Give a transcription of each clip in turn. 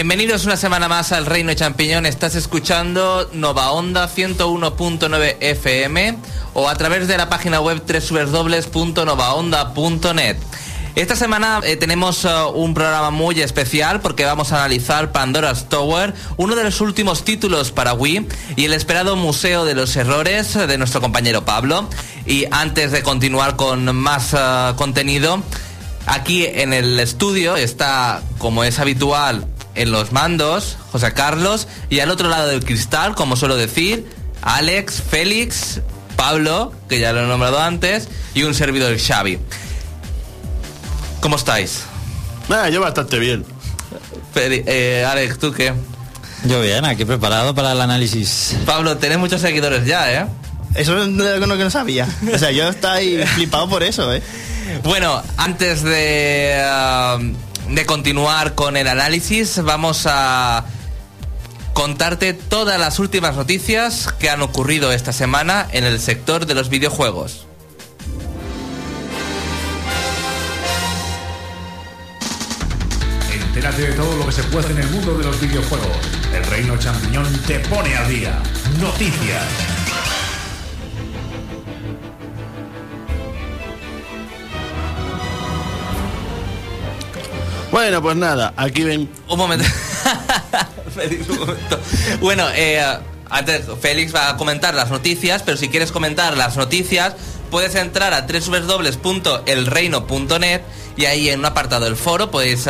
Bienvenidos una semana más al Reino Champiñón. Estás escuchando Nova Onda 101.9 FM o a través de la página web www.novaonda.net. Esta semana eh, tenemos uh, un programa muy especial porque vamos a analizar Pandora's Tower, uno de los últimos títulos para Wii y el esperado Museo de los Errores de nuestro compañero Pablo. Y antes de continuar con más uh, contenido, aquí en el estudio está, como es habitual, en los mandos, José Carlos, y al otro lado del cristal, como suelo decir, Alex, Félix, Pablo, que ya lo he nombrado antes, y un servidor Xavi. ¿Cómo estáis? Nada, yo bastante bien. Feli- eh, Alex, ¿tú qué? Yo bien, aquí preparado para el análisis. Pablo, tenés muchos seguidores ya, ¿eh? Eso es algo que no sabía. O sea, yo estoy flipado por eso, ¿eh? Bueno, antes de, ah, de continuar con el análisis, vamos a contarte todas las últimas noticias que han ocurrido esta semana en el sector de los videojuegos. Entérate de todo lo que se puede en el mundo de los videojuegos. El Reino Champiñón te pone al día. Noticias. Bueno, pues nada, aquí ven. Un momento. Félix, un momento. Bueno, eh, antes Félix va a comentar las noticias, pero si quieres comentar las noticias, puedes entrar a www.elreino.net y ahí en un apartado del foro podéis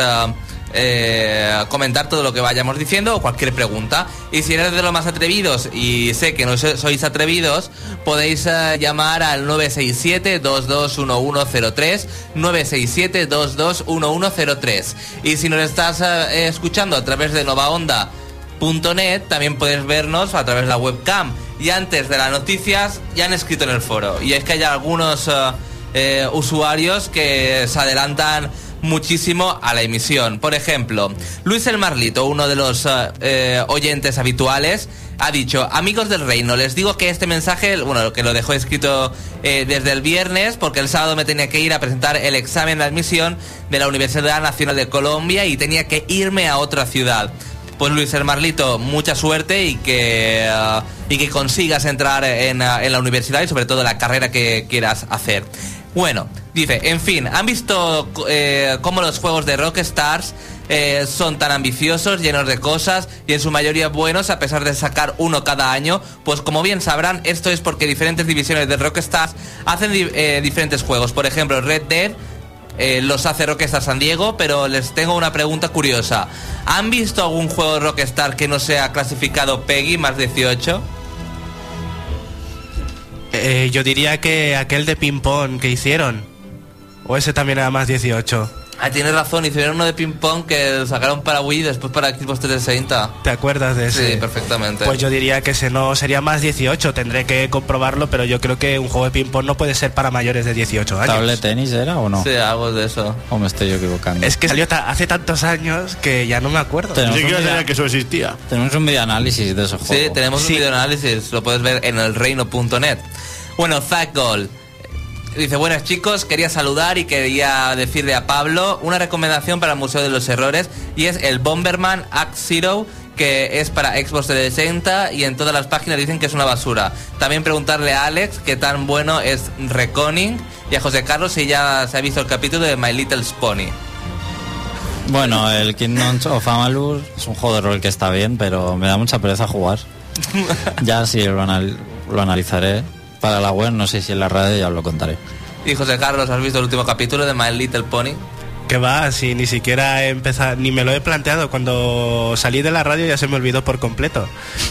eh, comentar todo lo que vayamos diciendo o cualquier pregunta. Y si eres de los más atrevidos y sé que no so- sois atrevidos, podéis ah, llamar al 967-221103, 967-221103. Y si nos estás eh, escuchando a través de Nova Onda .net también puedes vernos a través de la webcam y antes de las noticias ya han escrito en el foro y es que hay algunos eh, eh, usuarios que se adelantan muchísimo a la emisión por ejemplo Luis el Marlito uno de los eh, eh, oyentes habituales ha dicho amigos del reino les digo que este mensaje bueno que lo dejó escrito eh, desde el viernes porque el sábado me tenía que ir a presentar el examen de admisión de la Universidad Nacional de Colombia y tenía que irme a otra ciudad pues Luis el Marlito, mucha suerte y que, y que consigas entrar en, en la universidad y sobre todo la carrera que quieras hacer. Bueno, dice, en fin, ¿han visto eh, cómo los juegos de Rockstars eh, son tan ambiciosos, llenos de cosas y en su mayoría buenos a pesar de sacar uno cada año? Pues como bien sabrán, esto es porque diferentes divisiones de Rockstars hacen eh, diferentes juegos. Por ejemplo, Red Dead eh, los hace Rockstar San Diego, pero les tengo una pregunta curiosa. ¿Han visto algún juego de Rockstar que no sea clasificado PEGI más 18? Eh, yo diría que aquel de ping-pong que hicieron. O ese también era más 18. Ah, tienes razón, hicieron uno de ping pong que sacaron para Wii y después para Xbox 360. ¿Te acuerdas de ese? Sí, perfectamente. Pues yo diría que ese no sería más 18. Tendré que comprobarlo, pero yo creo que un juego de ping-pong no puede ser para mayores de 18 años. ¿Tablet tenis era o no? Sí, algo de eso. ¿O me estoy yo equivocando? Es que salió hace tantos años que ya no me acuerdo. Sabía video, que eso existía. tenemos un video análisis de esos Sí, juegos. tenemos Sí. un video análisis, lo puedes ver en elreino.net. Bueno, Zack Gold. Dice, buenas chicos, quería saludar y quería decirle a Pablo una recomendación para el Museo de los Errores y es el Bomberman Act Zero que es para Xbox 360 y en todas las páginas dicen que es una basura. También preguntarle a Alex qué tan bueno es Reconing y a José Carlos si ya se ha visto el capítulo de My Little Pony. Bueno, el Kingdom of Amalur es un juego de rol que está bien, pero me da mucha pereza jugar. ya sí lo, anal- lo analizaré. Para la web, no sé si en la radio ya os lo contaré. Y José Carlos, ¿has visto el último capítulo de My Little Pony? Que va, si ni siquiera he empezado, ni me lo he planteado. Cuando salí de la radio ya se me olvidó por completo.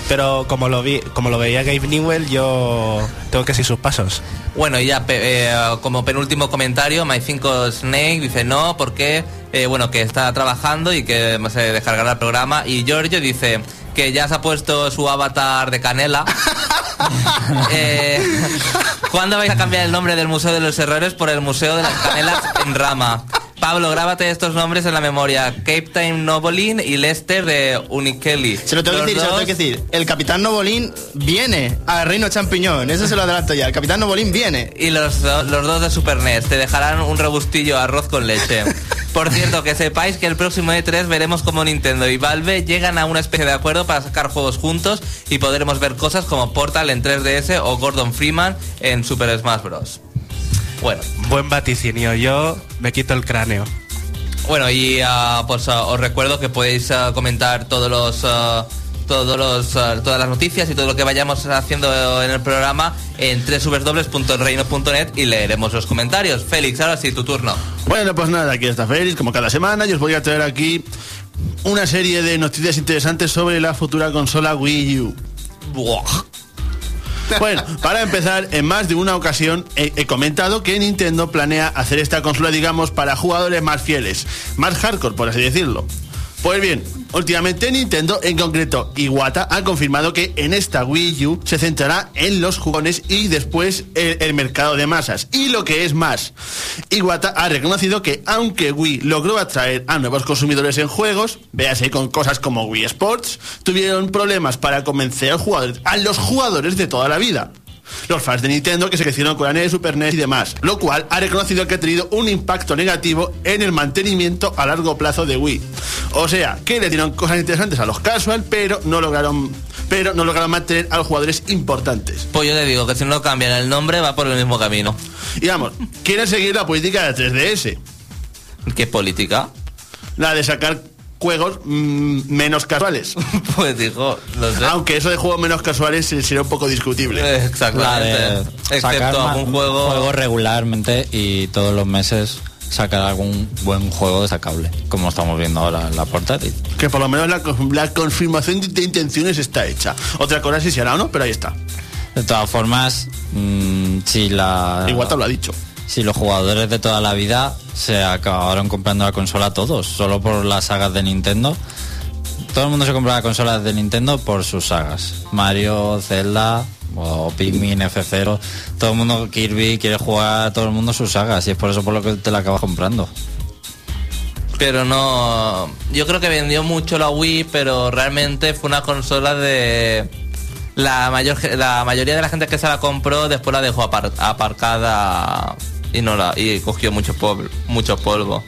Pero como lo vi, como lo veía Gabe Newell, yo tengo que seguir sus pasos. Bueno, y ya eh, como penúltimo comentario, My 5 Snake dice no, porque eh, bueno, que está trabajando y que se descargará el programa. Y Giorgio dice que ya se ha puesto su avatar de canela. Eh, ¿Cuándo vais a cambiar el nombre del Museo de los Errores por el Museo de las Canelas en Rama? Pablo, grábate estos nombres en la memoria. Cape Time Novolin y Lester de Unikeli. Se lo tengo que decir, se lo tengo que decir. El capitán Novolín viene al Reino Champiñón. Eso se lo adelanto ya. El capitán Novolín viene. Y los, do- los dos de Super NES te dejarán un rebustillo arroz con leche. Por cierto, que sepáis que el próximo E3 veremos cómo Nintendo y Valve llegan a una especie de acuerdo para sacar juegos juntos y podremos ver cosas como Portal en 3DS o Gordon Freeman en Super Smash Bros. Bueno, Buen vaticinio. Yo me quito el cráneo. Bueno, y ah, pues ah, os recuerdo que podéis ah, comentar todos los todos los todas las noticias y todo lo que vayamos haciendo en el programa en www.reino.net y leeremos los comentarios. Félix, ahora sí, tu turno. Bueno, pues nada, aquí está Félix, como cada semana, y os voy a traer aquí una serie de noticias interesantes sobre la futura consola Wii U. Bueno, para empezar, en más de una ocasión he, comentado que Nintendo planea hacer esta consola, digamos, para jugadores más fieles, más hardcore, por así decirlo. Pues bien, últimamente Nintendo, en concreto Iwata, ha confirmado que en esta Wii U se centrará en los jugones y después el, el mercado de masas. Y lo que es más, Iwata ha reconocido que aunque Wii logró atraer a nuevos consumidores en juegos, véase con cosas como Wii Sports, tuvieron problemas para convencer a los jugadores, a los jugadores de toda la vida los fans de Nintendo que se crecieron con la NES, Super NES y demás, lo cual ha reconocido que ha tenido un impacto negativo en el mantenimiento a largo plazo de Wii. O sea, que le dieron cosas interesantes a los casual, pero no lograron, pero no lograron mantener a los jugadores importantes. Pues yo te digo que si no cambian el nombre va por el mismo camino. Y vamos, quieren seguir la política de 3DS, ¿Qué política? la de sacar juegos mm, menos casuales. Pues dijo, no sé. Aunque eso de juegos menos casuales sería un poco discutible. Eh, Exactamente. de sacar Excepto algún juego. regularmente y todos los meses sacar algún buen juego destacable, como estamos viendo ahora en la portátil. Que por lo menos la, con- la confirmación de- de intenciones está hecha. Otra cosa si se hará o no, pero ahí está. De todas formas, mm, si la Igual te lo ha dicho. Si los jugadores de toda la vida se acabaron comprando la consola todos, solo por las sagas de Nintendo. Todo el mundo se compra la consola de Nintendo por sus sagas. Mario, Zelda o Pikmin, F0. Todo el mundo, Kirby, quiere jugar todo el mundo sus sagas y es por eso por lo que te la acabas comprando. Pero no. Yo creo que vendió mucho la Wii, pero realmente fue una consola de. La, mayor, la mayoría de la gente que se la compró después la dejó apar- aparcada y no la y cogió mucho polvo, mucho polvo.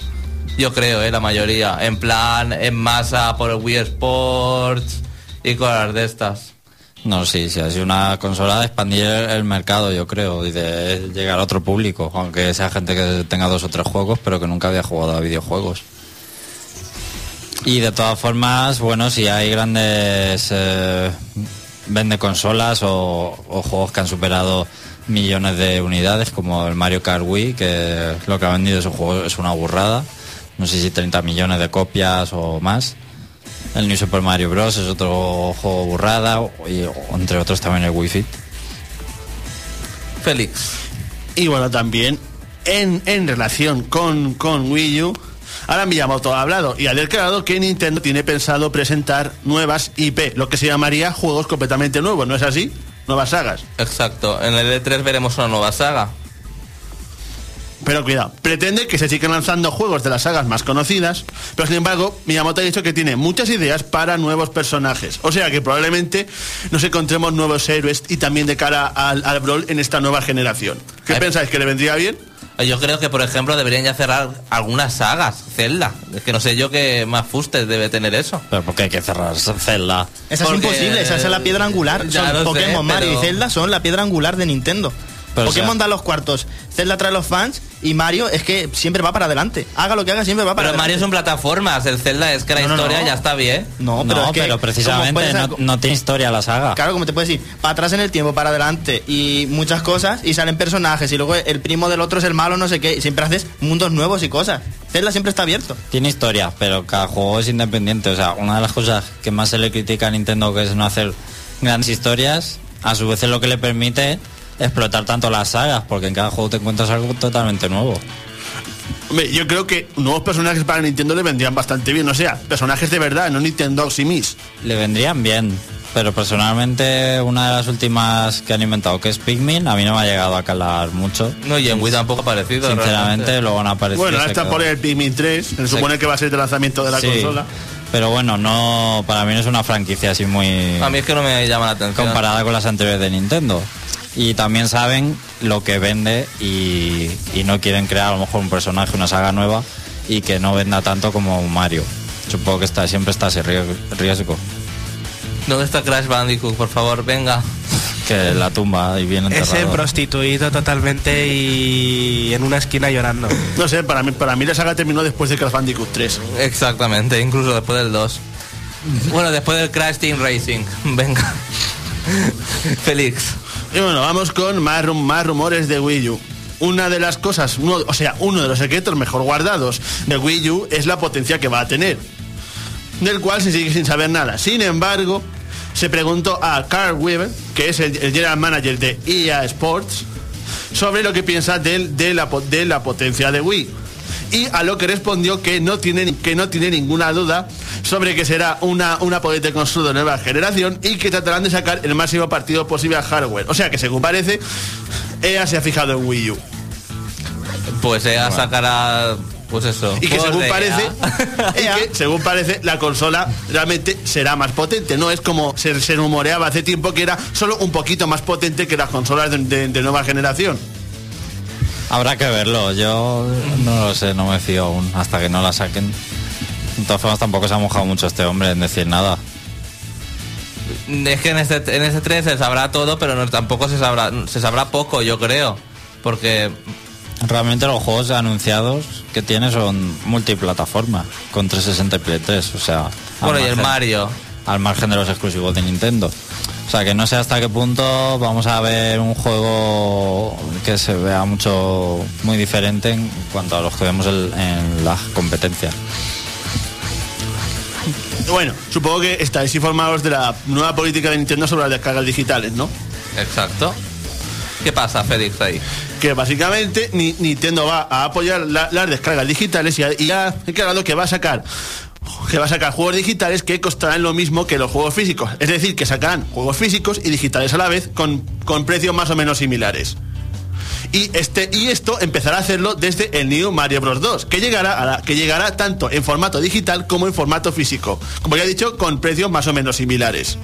Yo creo, eh, la mayoría. En plan, en masa por el Wii Sports y cosas de estas. No, sí, sí, ha sido una consola de expandir el, mercado, yo creo, y de llegar a otro público, aunque sea gente que tenga dos o tres juegos, pero que nunca había jugado a videojuegos. Y de todas formas, bueno, si hay grandes eh, vende consolas o juegos que han superado millones de unidades, como el Mario Kart Wii, que lo que ha vendido ese juego es una burrada. No sé si 30 millones de copias o más. El New Super Mario Bros. es otro juego burrada, y entre otros también el Wii Fit. Félix. Y bueno, también en, en relación con, con Wii U, ahora Miyamoto ha hablado y ha declarado que Nintendo tiene pensado presentar nuevas IP, lo que se llamaría juegos completamente nuevos, ¿no es así? Nuevas sagas. Exacto. En el E3 veremos una nueva saga. Pero cuidado, pretende que se sigan lanzando juegos de las sagas más conocidas, pero sin embargo, Miyamoto ha dicho que tiene muchas ideas para nuevos personajes. O sea que probablemente nos encontremos nuevos héroes y también de cara al, al Brawl en esta nueva generación. ¿Qué Ay. pensáis? ¿Que le vendría bien? Yo creo que, por ejemplo, deberían ya cerrar algunas sagas. Zelda. Es que no sé yo qué más fustes debe tener eso. Pero porque hay que cerrar Zelda. Esa Porque- es imposible, esa es la piedra angular. Ya Son lo sé, Pokémon, Mario pero- y Zelda son la piedra angular de Nintendo. Pero, Pokémon o sea- da los cuartos, Zelda trae los fans y Mario es que siempre va para adelante. Haga lo que haga, siempre va para Pero Mario adelante. son plataformas. El Zelda es que la No, no, historia no. ya está bien. No, pero, pero, es que, como precisamente puedes- no, tiene historia la saga. Claro, como te puedes decir, para atrás en el tiempo, para adelante y muchas cosas y salen personajes y luego el primo del otro es el malo, no sé qué. y siempre haces mundos nuevos y cosas. Zelda siempre está abierto. Tiene historia, pero cada juego es independiente. O sea, una de las cosas que más se le critica a Nintendo que es no hacer grandes historias, a su vez es lo que le permite explotar tanto las sagas, porque en cada juego te encuentras algo totalmente nuevo. Hombre, yo creo que nuevos personajes para Nintendo le vendrían bastante bien. O sea, personajes de verdad, no Nintendo y Miss. Le vendrían bien, pero personalmente una de las últimas que han inventado, que es Pikmin, a mí no me ha llegado a calar mucho. No, y en Wii tampoco ha parecido. Sinceramente, realmente. luego han aparecido. Bueno, ahora está por el Pikmin 3, se supone que va a ser de lanzamiento de la Sí, consola. Pero bueno, no, para mí no es una franquicia así muy A mí es que no me llama la atención. comparada con las anteriores de Nintendo. Y también saben lo que vende y, y no quieren crear a lo mejor un personaje, una saga nueva y que no venda tanto como Mario. Supongo que está, siempre está ese rie- riesgo. ¿Dónde está Crash Bandicoot? Por favor, venga. Que la tumba y bien Ese enterrado. prostituido totalmente y en una esquina llorando. No sé, para mí, para mí la saga terminó después de Crash Bandicoot 3. Exactamente, incluso después del 2. Bueno, después del Crash Team Racing. Venga. Félix. Y bueno, vamos con más, rum- más rumores de Wii U. Una de las cosas, o sea, uno de los secretos mejor guardados de Wii U es la potencia que va a tener, del cual se sigue sin saber nada. Sin embargo, se preguntó a Carl Weaver, que es el, general manager de EA Sports, sobre lo que piensa de, la, de la potencia de Wii. Y a lo que respondió que no tiene, que no tiene ninguna duda sobre que será una, una potente consola de nueva generación y que tratarán de sacar el máximo partido posible al hardware. O sea que según parece, EA se ha fijado en Wii U. Pues ella sacará. Pues eso. Y que según parece, EA. y que, según parece, la consola realmente será más potente. No es como se, se rumoreaba hace tiempo que era solo un poquito más potente que las consolas de, de- de nueva generación. Habrá que verlo, yo no lo sé, no me fío aún hasta que no la saquen. De todas formas tampoco se ha mojado mucho este hombre en decir nada. Es que en este, en este 3 se sabrá todo, pero no, tampoco se sabrá, se sabrá poco, yo creo. Porque Realmente los juegos anunciados que tiene son multiplataforma, con 360 y Play 3, o sea... Bueno, y el Mario. Al margen de los exclusivos de Nintendo. O sea, que no sé hasta qué punto vamos a ver un juego que se vea mucho, muy diferente en cuanto a los que vemos el- en la competencia. Bueno, supongo que estáis informados de la nueva política de Nintendo sobre las descargas digitales, ¿no? Exacto. ¿Qué pasa, Félix, ahí? que básicamente ni- Nintendo va a apoyar la- las descargas digitales y ha, y ha declarado que va a sacar que va a sacar juegos digitales que costarán lo mismo que los juegos físicos. Es decir, que sacarán juegos físicos y digitales a la vez con, con precios más o menos similares. Y, este, y esto empezará a hacerlo desde el New Mario Bros. 2, que llegará, a la- que llegará tanto en formato digital como en formato físico. Como ya he dicho, con precios más o menos similares.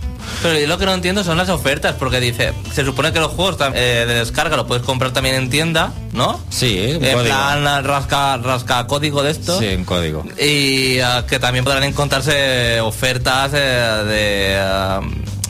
Pero yo lo que no entiendo son las ofertas, porque dice, se supone que los juegos eh, de descarga lo puedes comprar también en tienda, ¿no? Sí, en código. plan rasca, rasca código de esto. Sí, en código. Y ah, que también podrán encontrarse ofertas eh, de, ah,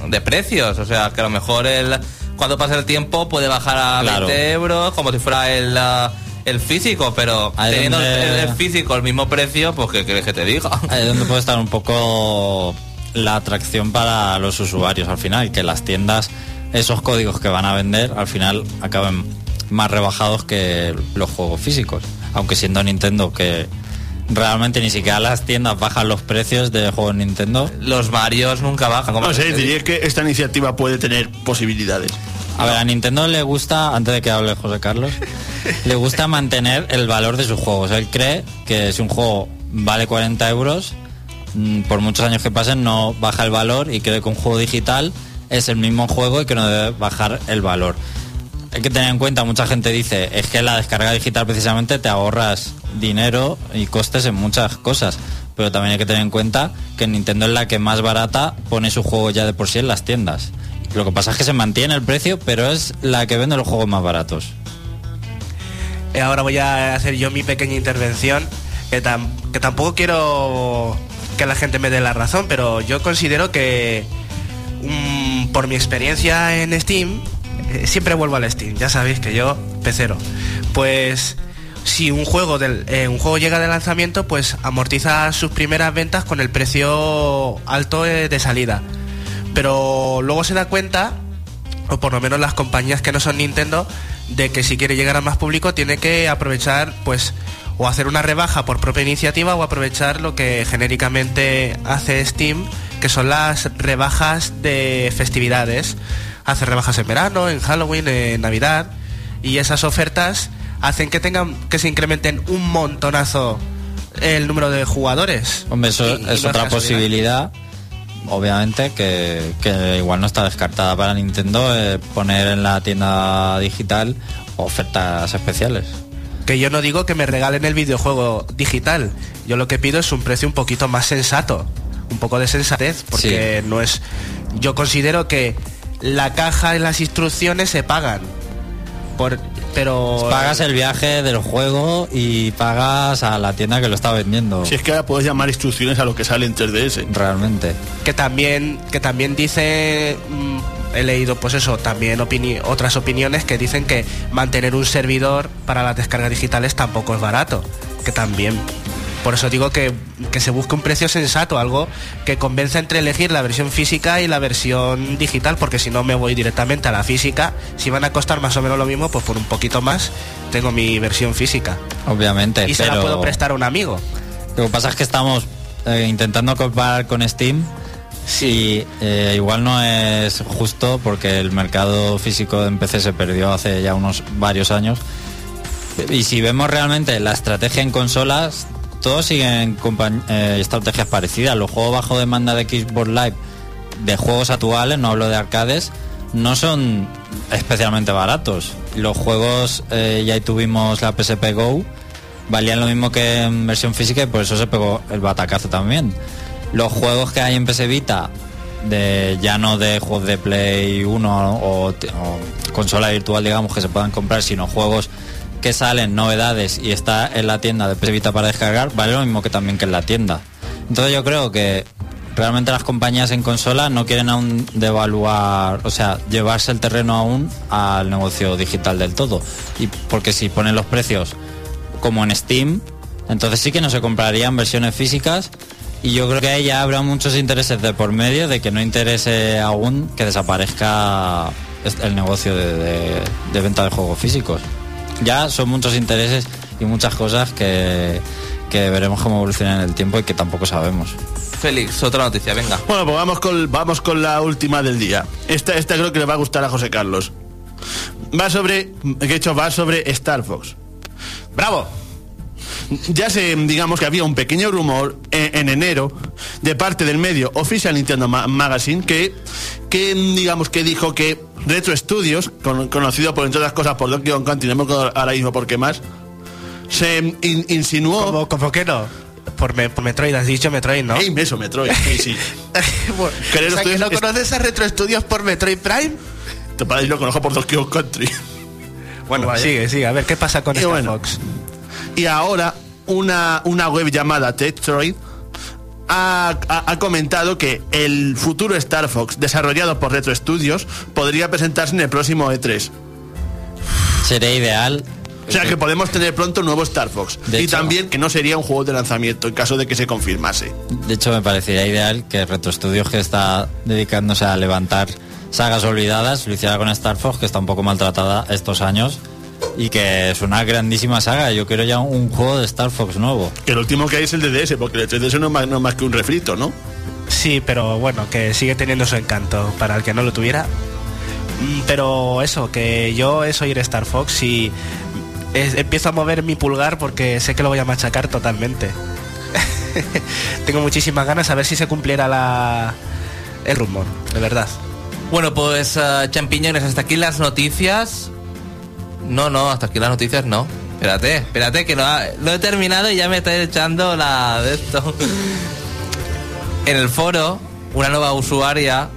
de precios. O sea, que a lo mejor el, cuando pase el tiempo puede bajar a Claro. 20 euros, como si fuera el, ah, el físico, pero Ahí teniendo donde- el, el físico al mismo precio, pues que quieres que te diga. Ahí es donde puede estar un poco la atracción para los usuarios al final, que las tiendas, esos códigos que van a vender, al final acaben más rebajados que los juegos físicos. Aunque siendo Nintendo que realmente ni siquiera las tiendas bajan los precios de juegos Nintendo. Los Marios nunca bajan. como No sé, diría que esta iniciativa puede tener posibilidades. A ver, a Nintendo le gusta, antes de que hable José Carlos, le gusta mantener el valor de sus juegos. Él cree que si un juego vale 40 euros, mm, por muchos años que pasen no baja el valor y cree que un juego digital es el mismo juego y que no debe bajar el valor. Hay que tener en cuenta, mucha gente dice, es que la descarga digital precisamente te ahorras dinero y costes en muchas cosas. Pero también hay que tener en cuenta que Nintendo es la que más barata pone su juego ya de por sí en las tiendas. Lo que pasa es que se mantiene el precio, pero es la que vende los juegos más baratos. Eh, Ahora voy a hacer yo mi pequeña intervención, que, tam- que tampoco quiero que la gente me dé la razón, pero yo considero que mm, por mi experiencia en Steam, eh, siempre vuelvo al Steam, ya sabéis que yo, pecero, pues si un juego, eh, un juego llega de lanzamiento, pues amortiza sus primeras ventas con el precio alto eh, de salida. Pero luego se da cuenta o por lo menos las compañías que no son Nintendo, de que si quiere llegar a más público tiene que aprovechar, pues, o hacer una rebaja por propia iniciativa o aprovechar lo que genéricamente hace Steam, que son las rebajas de festividades. Hace rebajas en verano, en Halloween, en Navidad, y esas ofertas hacen que tengan, que se incrementen un montonazo el número de jugadores. Hombre, eso Y- es otra posibilidad, obviamente, que, que igual no está descartada para Nintendo eh, poner en la tienda digital ofertas especiales. Que yo no digo que me regalen el videojuego digital. Yo lo que pido es un precio un poquito más sensato. Un poco de sensatez. Porque no es. Yo considero que la caja y las instrucciones se pagan. Por, pero Pagas el viaje del juego y pagas a la tienda que lo está vendiendo. Si es que ahora puedes llamar instrucciones a lo que sale en 3DS. Realmente. que también que también dice mm, he leído pues eso también opini- otras opiniones que dicen que mantener un servidor para las descargas digitales tampoco es barato que también por eso digo que, que se busque un precio sensato, algo que convenza entre elegir la versión física y la versión digital, porque si no me voy directamente a la física, si van a costar más o menos lo mismo, pues por un poquito más tengo mi versión física. Obviamente. Y se la puedo prestar a un amigo. Lo que pasa es que estamos eh, intentando comparar con Steam. Sí, eh, igual no es justo porque el mercado físico en PC se perdió hace ya unos varios años. Y si vemos realmente la estrategia en consolas, siguen eh, estrategias parecidas. Los juegos bajo demanda de Xbox Live de juegos actuales, no hablo de arcades, no son especialmente baratos. Los juegos, eh, ya tuvimos la PSP Go, valían lo mismo que en versión física y por eso se pegó el batacazo también. Los juegos que hay en PS Vita, de, ya no de juegos de Play 1 o, t- o consola virtual, digamos, que se puedan comprar, sino juegos que salen, novedades y está en la tienda de PS Vita para descargar, vale lo mismo que también que en la tienda. Entonces yo creo que realmente las compañías en consola no quieren aún devaluar, o sea, llevarse el terreno aún al negocio digital del todo. Y porque si ponen los precios como en Steam, entonces sí que no se comprarían versiones físicas y yo creo que ahí ya habrá muchos intereses de por medio de que no interese aún que desaparezca el negocio de venta de juegos físicos. Ya son muchos intereses y muchas cosas que, que veremos cómo evolucionan en el tiempo y que tampoco sabemos. Félix, otra noticia, venga. Bueno, pues vamos con, vamos con la última del día. Esta, esta creo que le va a gustar a José Carlos. Va sobre, de hecho, va sobre Star Fox. ¡Bravo! Ya sé, digamos que había un pequeño rumor en, en enero de parte del medio Official Nintendo Ma- Magazine que, que digamos que dijo que Retro Studios, con- conocido por entre otras cosas por Donkey Kong Country, no me acuerdo ahora mismo por qué más, se in- insinuó... ¿Cómo, cómo que no? Por, me- por Metroid, has dicho Metroid, ¿no? Ey, eso, Metroid, sí, sí. Bueno, Querer o sea, que no conoces a Retro Studios por Metroid Prime. Te padre lo conozco por Donkey Kong Country. Bueno, Vaya. sigue, sigue. A ver, ¿qué pasa con Y Star bueno. Fox? Y ahora una, una web llamada Tetroid ha, ha- ha comentado que el futuro Star Fox desarrollado por Retro Studios podría presentarse en el próximo E3. Sería ideal. O sea que podemos tener pronto un nuevo Star Fox. De y hecho- también que no sería un juego de lanzamiento en caso de que se confirmase. De hecho, me parecería ideal que Retro Studios, que está dedicándose a levantar sagas olvidadas, lo hiciera con Star Fox, que está un poco maltratada estos años y que es una grandísima saga. Yo quiero ya un juego de Star Fox nuevo. Que el último que hay es el de DS, porque el 3DS no es más, no es más que un refrito, ¿no? Sí, pero bueno, que sigue teniendo su encanto para el que no lo tuviera. Mm, Pero eso, que yo es oír Star Fox y es- empiezo a mover mi pulgar porque sé que lo voy a machacar totalmente. Tengo muchísimas ganas a ver si se cumpliera la el rumor, de verdad. Bueno, pues eh, champiñones, hasta aquí las noticias. No, no, hasta aquí las noticias no. Espérate, espérate, que no, ha- lo he terminado y ya me está echando la de esto. En el foro, una nueva usuaria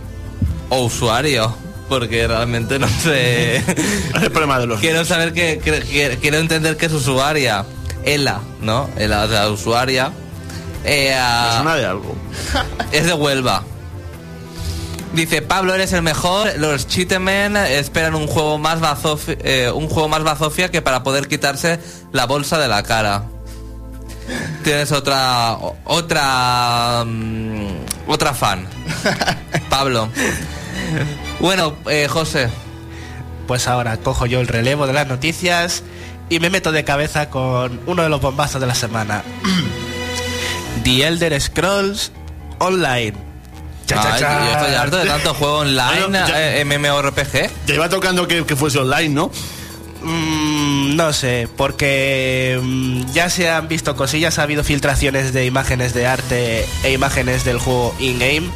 o usuario, porque realmente no sé. Es el problema de los... quiero saber que, que- que- quiero entender que es usuaria. Ela, ¿no? Ela, o sea, usuaria. Eh, de algo. es de Huelva. Dice, Pablo, eres el mejor. Los Cheatemen esperan un juego más bazofi- eh, un juego más bazofia que para poder quitarse la bolsa de la cara. Tienes otra otra mm, otra fan. Pablo. Bueno, eh, José. Pues ahora cojo yo el relevo de las noticias y me meto de cabeza con uno de los bombazos de la semana. The Elder Scrolls Online. Cha, cha, Ay, cha. yo estoy harto de tanto juego online, Bueno, ya- eh, MMORPG. Ya iba tocando que, que fuese online, ¿no? Mm, no sé, porque mm, ya se han visto cosillas, ha habido filtraciones de imágenes de arte e imágenes del juego in-game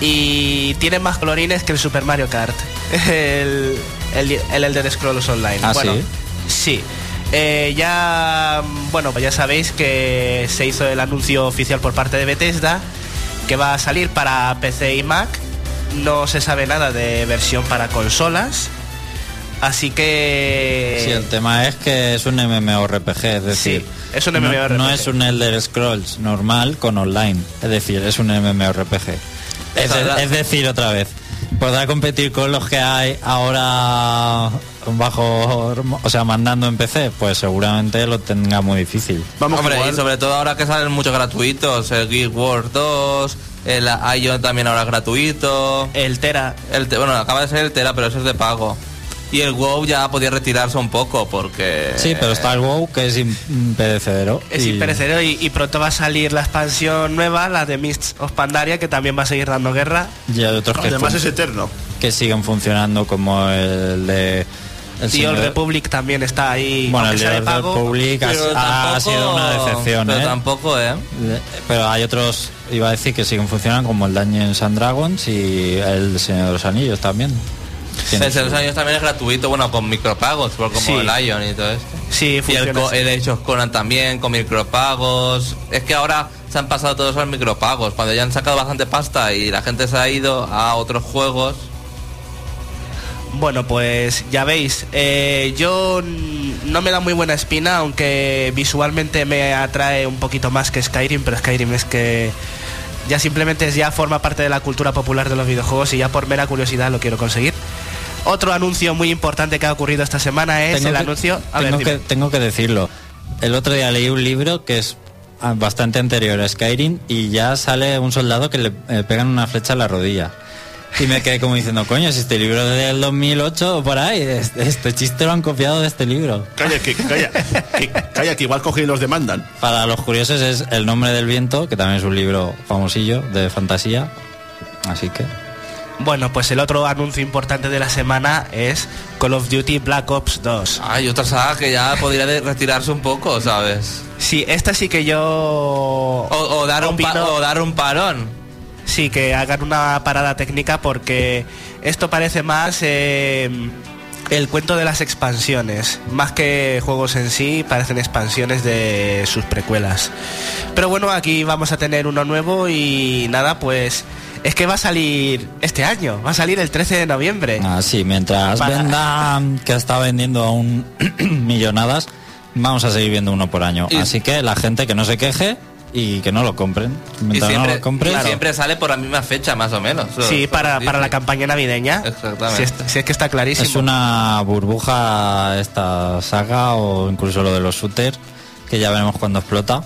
y tiene más colorines que el Super Mario Kart, el, el, el Elder Scrolls Online. ¿Ah, bueno, sí? sí. Eh, ya, mm, bueno, pues ya sabéis que se hizo el anuncio oficial por parte de Bethesda que va a salir para PC y Mac. No se sabe nada de versión para consolas. Así que... Sí, el tema es que es un MMORPG, es decir, Sí, es un MMORPG. No, es un Elder Scrolls normal con online, es decir, es un MMORPG. Es, es decir, otra vez, podrá competir con los que hay ahora bajo, o sea, mandando en PC, pues seguramente lo tenga muy difícil. Vamos Hombre, y sobre todo ahora que salen muchos gratuitos, el Geek Wars 2, el Ion también ahora es gratuito. El Tera. El bueno, acaba de ser el Tera, pero eso es de pago. Y el WoW ya podía retirarse un poco porque... Sí, pero está el WoW que es imperecedero. Es y- imperecedero y, y pronto va a salir la expansión nueva, la de Mists of Pandaria, que también va a seguir dando guerra. Y hay otros que, Además es eterno. que siguen funcionando como el de... El The Old señor- Republic también está ahí. Bueno, el Old pago. Republic ha, sido una decepción, Pero ¿eh? tampoco, ¿eh? Pero hay otros, iba a decir que siguen funcionando como el Dungeons and Dragons y el Señor de los Anillos también. El Señor de los Años también es gratuito, bueno, con micropagos, por como Sí. el Ion y todo esto. Sí, Y el, el Age of Conan también, con micropagos. Es que ahora se han pasado todos los micropagos. Cuando ya han sacado bastante pasta y la gente se ha ido a otros juegos. Bueno, pues ya veis, eh, yo no me da muy buena espina, aunque visualmente me atrae un poquito más que Skyrim, pero Skyrim es que ya simplemente ya forma parte de la cultura popular de los videojuegos y ya por mera curiosidad lo quiero conseguir. Otro anuncio muy importante que ha ocurrido esta semana es Tengo el que- anuncio... A ver, tengo, que, dime. tengo que decirlo. El otro día leí un libro que es ah, bastante anterior a Skyrim y ya sale un soldado que le eh, pegan una flecha en la rodilla. Y me quedé como diciendo, coño, si este libro es del 2008 o por ahí, este, este chiste lo han copiado de este libro. Calla, que, calla, que, calla, que igual cogen y los demandan. Para los curiosos es El nombre del viento, que también es un libro famosillo de fantasía. Así que... Bueno, pues el otro anuncio importante de la semana es Call of Duty Black Ops 2. Hay otra saga que ya podría de- retirarse un poco, ¿sabes? Sí, esta sí que yo... O, o dar, un pa- o dar un parón. Sí, que hagan una parada técnica porque esto parece más eh, el cuento de las expansiones. Más que juegos en sí, parecen expansiones de sus precuelas. Pero bueno, aquí vamos a tener uno nuevo y nada, pues es que va a salir este año, va a salir el 13 de noviembre. Ah, sí, mientras Para- venda, que está vendiendo aún millonadas, vamos a seguir viendo uno por año. Y- Así que la gente que no se queje y que no lo compren. Y siempre, no lo compren, y siempre sale por la misma fecha, más o menos. Sí, Eso- para, para la campaña navideña. Exactamente. Si es, si es que está clarísimo. es una burbuja esta saga o incluso lo de los shooters, que ya veremos cuando explota.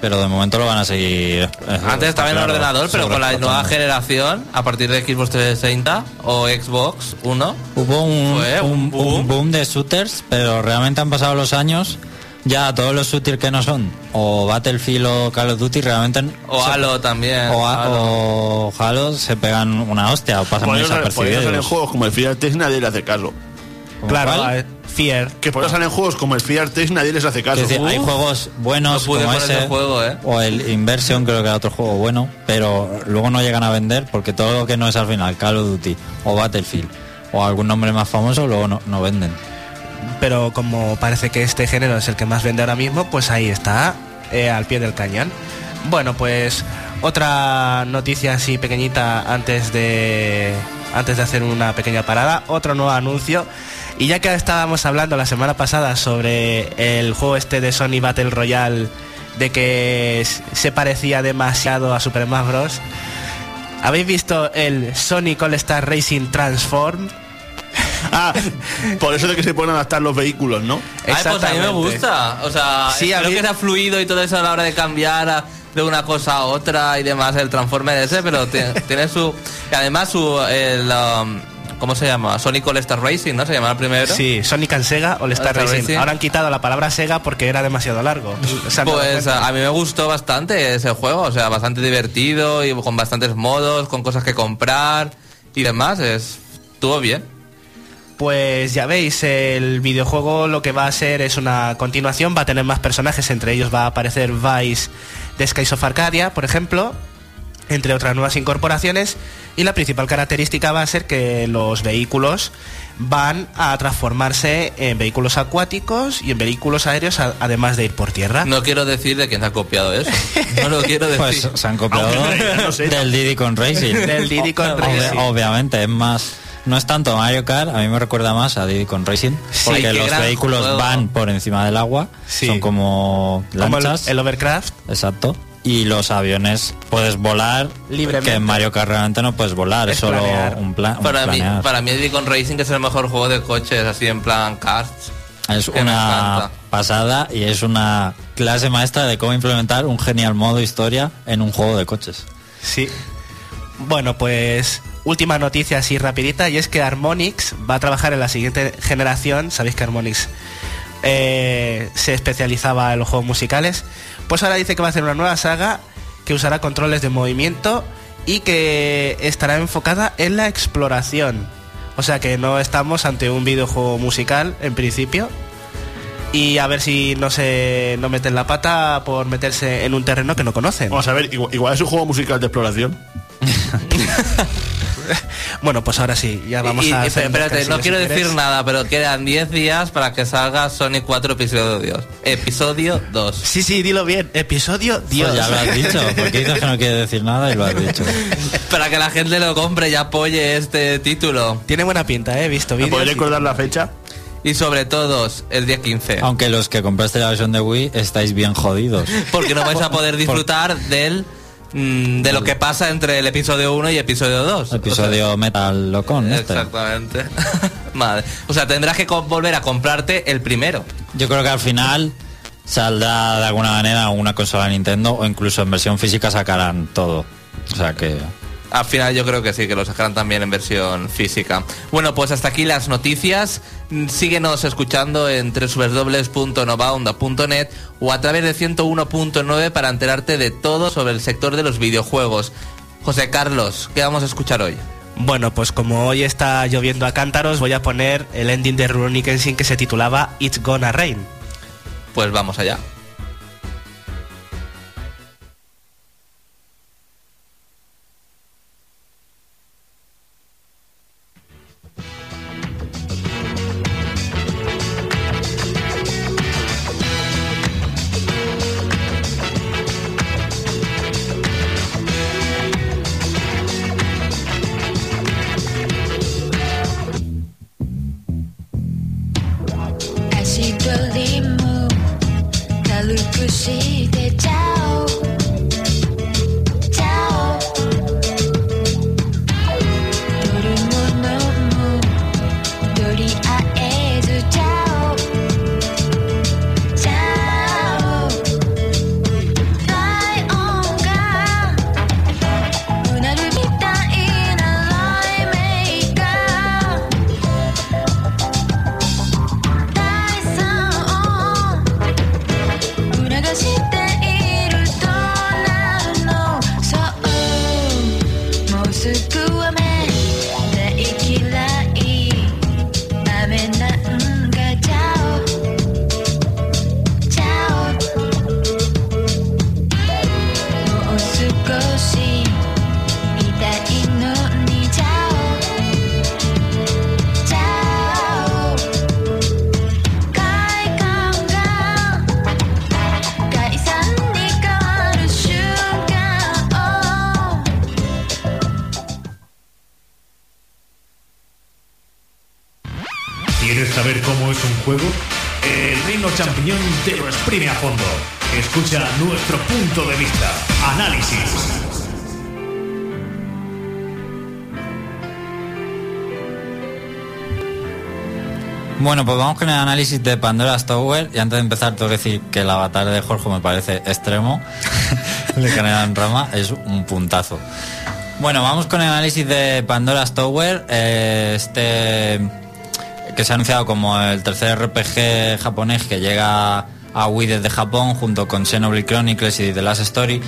Pero de momento lo van a seguir. eh, Antes estaba en el claro, ordenador, pero con la nueva generación, a partir de Xbox 360 o Xbox 1, Hubo un, Fue un un- boom. un boom de shooters, pero realmente han pasado los años. Ya todos los shooters que no son o Battlefield o Call of Duty realmente o se- Halo también. o, a- Halo. o Halo se pegan una hostia o pasan Por muy eso, salen- por eso salen desapercibidos. juegos como el Test nadie le hace caso. ¿Como Claro, cuál? eh, Fear. Que por eso salen juegos como el Free Test nadie les hace caso. Es decir, hay juegos buenos No como ese juego, ¿eh? o el Inversion creo que era otro juego bueno, pero luego no llegan a vender porque todo lo que no es al final Call of Duty o Battlefield o algún nombre más famoso luego no, no venden. Pero como parece que este género es el que más vende ahora mismo, pues ahí está, eh, al pie del cañón. Bueno, pues otra noticia así pequeñita antes de antes de hacer una pequeña parada, otro nuevo anuncio. Y ya que estábamos hablando la semana pasada sobre el juego este de Sony Battle Royale de que se parecía demasiado a Super Smash Bros. ¿Habéis visto el Sonic All Star Racing Transform? Ah, por eso de que se pueden adaptar los vehículos, ¿no? Ay, pues a mí me gusta. O sea, Sí, creo mí- que sea fluido y todo eso a la hora de cambiar a- de una cosa a otra y demás el Transformer ese, pero tiene, su... Y además su... El, um, ¿Cómo se llama? Sonic All Star Racing, ¿no? Se llama el primero. Sí, Sonic and Sega All Star All Star Racing. Racing. Ahora han quitado la palabra Sega porque era demasiado largo. Pues a mí me gustó bastante ese juego, o sea, bastante divertido y con bastantes modos, con cosas que comprar y demás, es, estuvo bien. Pues ya veis, el videojuego lo que va a ser es una continuación, va a tener más personajes, entre ellos va a aparecer Vice de Skies of Arcadia, por ejemplo, entre otras nuevas incorporaciones, y la principal característica va a ser que los vehículos van a transformarse en vehículos acuáticos y en vehículos aéreos, a- además de ir por tierra. No quiero decir de quién se ha copiado eso, no lo quiero decir. Pues se han copiado Aunque no sé. del Diddy con Racing. Del Diddy Con Racing. obviamente, es más No es tanto Mario Kart, a mí me recuerda más a Diddy con Racing, porque los vehículos juego. van por encima del agua, Sí. son como Como el, lanchas, el Overcraft. exacto, y los aviones puedes volar, Libremente. que en Mario Kart realmente no puedes volar, es, solo planear. un plan. Para mí, para mí Diddy con Racing es el mejor juego de coches, así en plan karts. Es una pasada y es una clase maestra de cómo implementar un genial modo historia en un juego de coches. Sí. Bueno, pues última noticia así rapidita y es que Harmonix va a trabajar en la siguiente generación. Sabéis que Harmonix eh, se especializaba en los juegos musicales. Pues ahora dice que va a hacer una nueva saga que usará controles de movimiento y que estará enfocada en la exploración. O sea que no estamos ante un videojuego musical en principio. Y a ver si no se no meten la pata por meterse en un terreno que no conocen. Vamos a ver, igual, igual es un juego musical de exploración. Bueno, pues ahora sí, ya vamos Y- a. y- espérate, no quiero si decir quieres. nada, pero quedan 10 días para que salga Sonic 4 episodio, episodio 2. Sí, sí, dilo bien. Episodio Dios. Pues ya lo has dicho, porque dices que no quiere decir nada y lo has dicho. para que la gente lo compre y apoye este título. Tiene buena pinta, eh, he visto ¿Me vídeos. podéis recordar la fecha? Y sobre todo el día 15. Aunque los que compraste la versión de Wii estáis bien jodidos. Porque no vais a poder disfrutar del mm, de lo que pasa entre el episodio 1 y episodio 2. Episodio Metal Locón. este. Exactamente. Madre. O sea, tendrás que volver a comprarte el primero. Yo creo que al final saldrá de alguna manera una consola Nintendo o incluso en versión física sacarán todo. O sea que Al final yo creo que sí, que lo sacarán también en versión física. Bueno, pues hasta aquí las noticias. Síguenos escuchando en www.novaonda.net o a través de 101.9 para enterarte de todo sobre el sector de los videojuegos. José Carlos, ¿qué vamos a escuchar hoy? Bueno, pues como hoy está lloviendo a cántaros, voy a poner el ending de Rurouni Kenshin que se titulaba It's Gonna Rain. Pues vamos allá. Exprime a fondo. Escucha nuestro punto de vista. Análisis. Bueno, pues vamos con el análisis de Pandora's Tower. Y antes de empezar, tengo que decir que el avatar de Jorge me parece extremo. El de Canela en Rama es un puntazo. Bueno, vamos con el análisis de Pandora's Tower. eh, este que se ha anunciado como el tercer RPG japonés que llega a Wii desde Japón junto con Xenoblade Chronicles y The Last Story.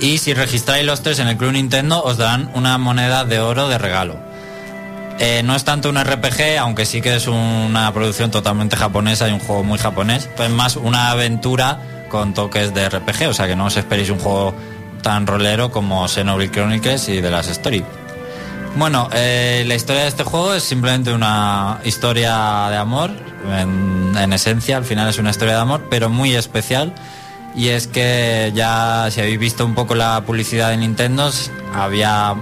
Y si registráis los tres en el Club Nintendo os darán una moneda de oro de regalo. Eh, no es tanto un RPG, aunque sí que es una producción totalmente japonesa y un juego muy japonés, pues más una aventura con toques de RPG, o sea que no os esperéis un juego tan rolero como Xenoblade Chronicles y The Last Story. Bueno, eh, la historia de este juego es simplemente una historia de amor, en, en esencia, al final es una historia de amor, pero muy especial. Y es que ya, si habéis visto un poco la publicidad de Nintendo, había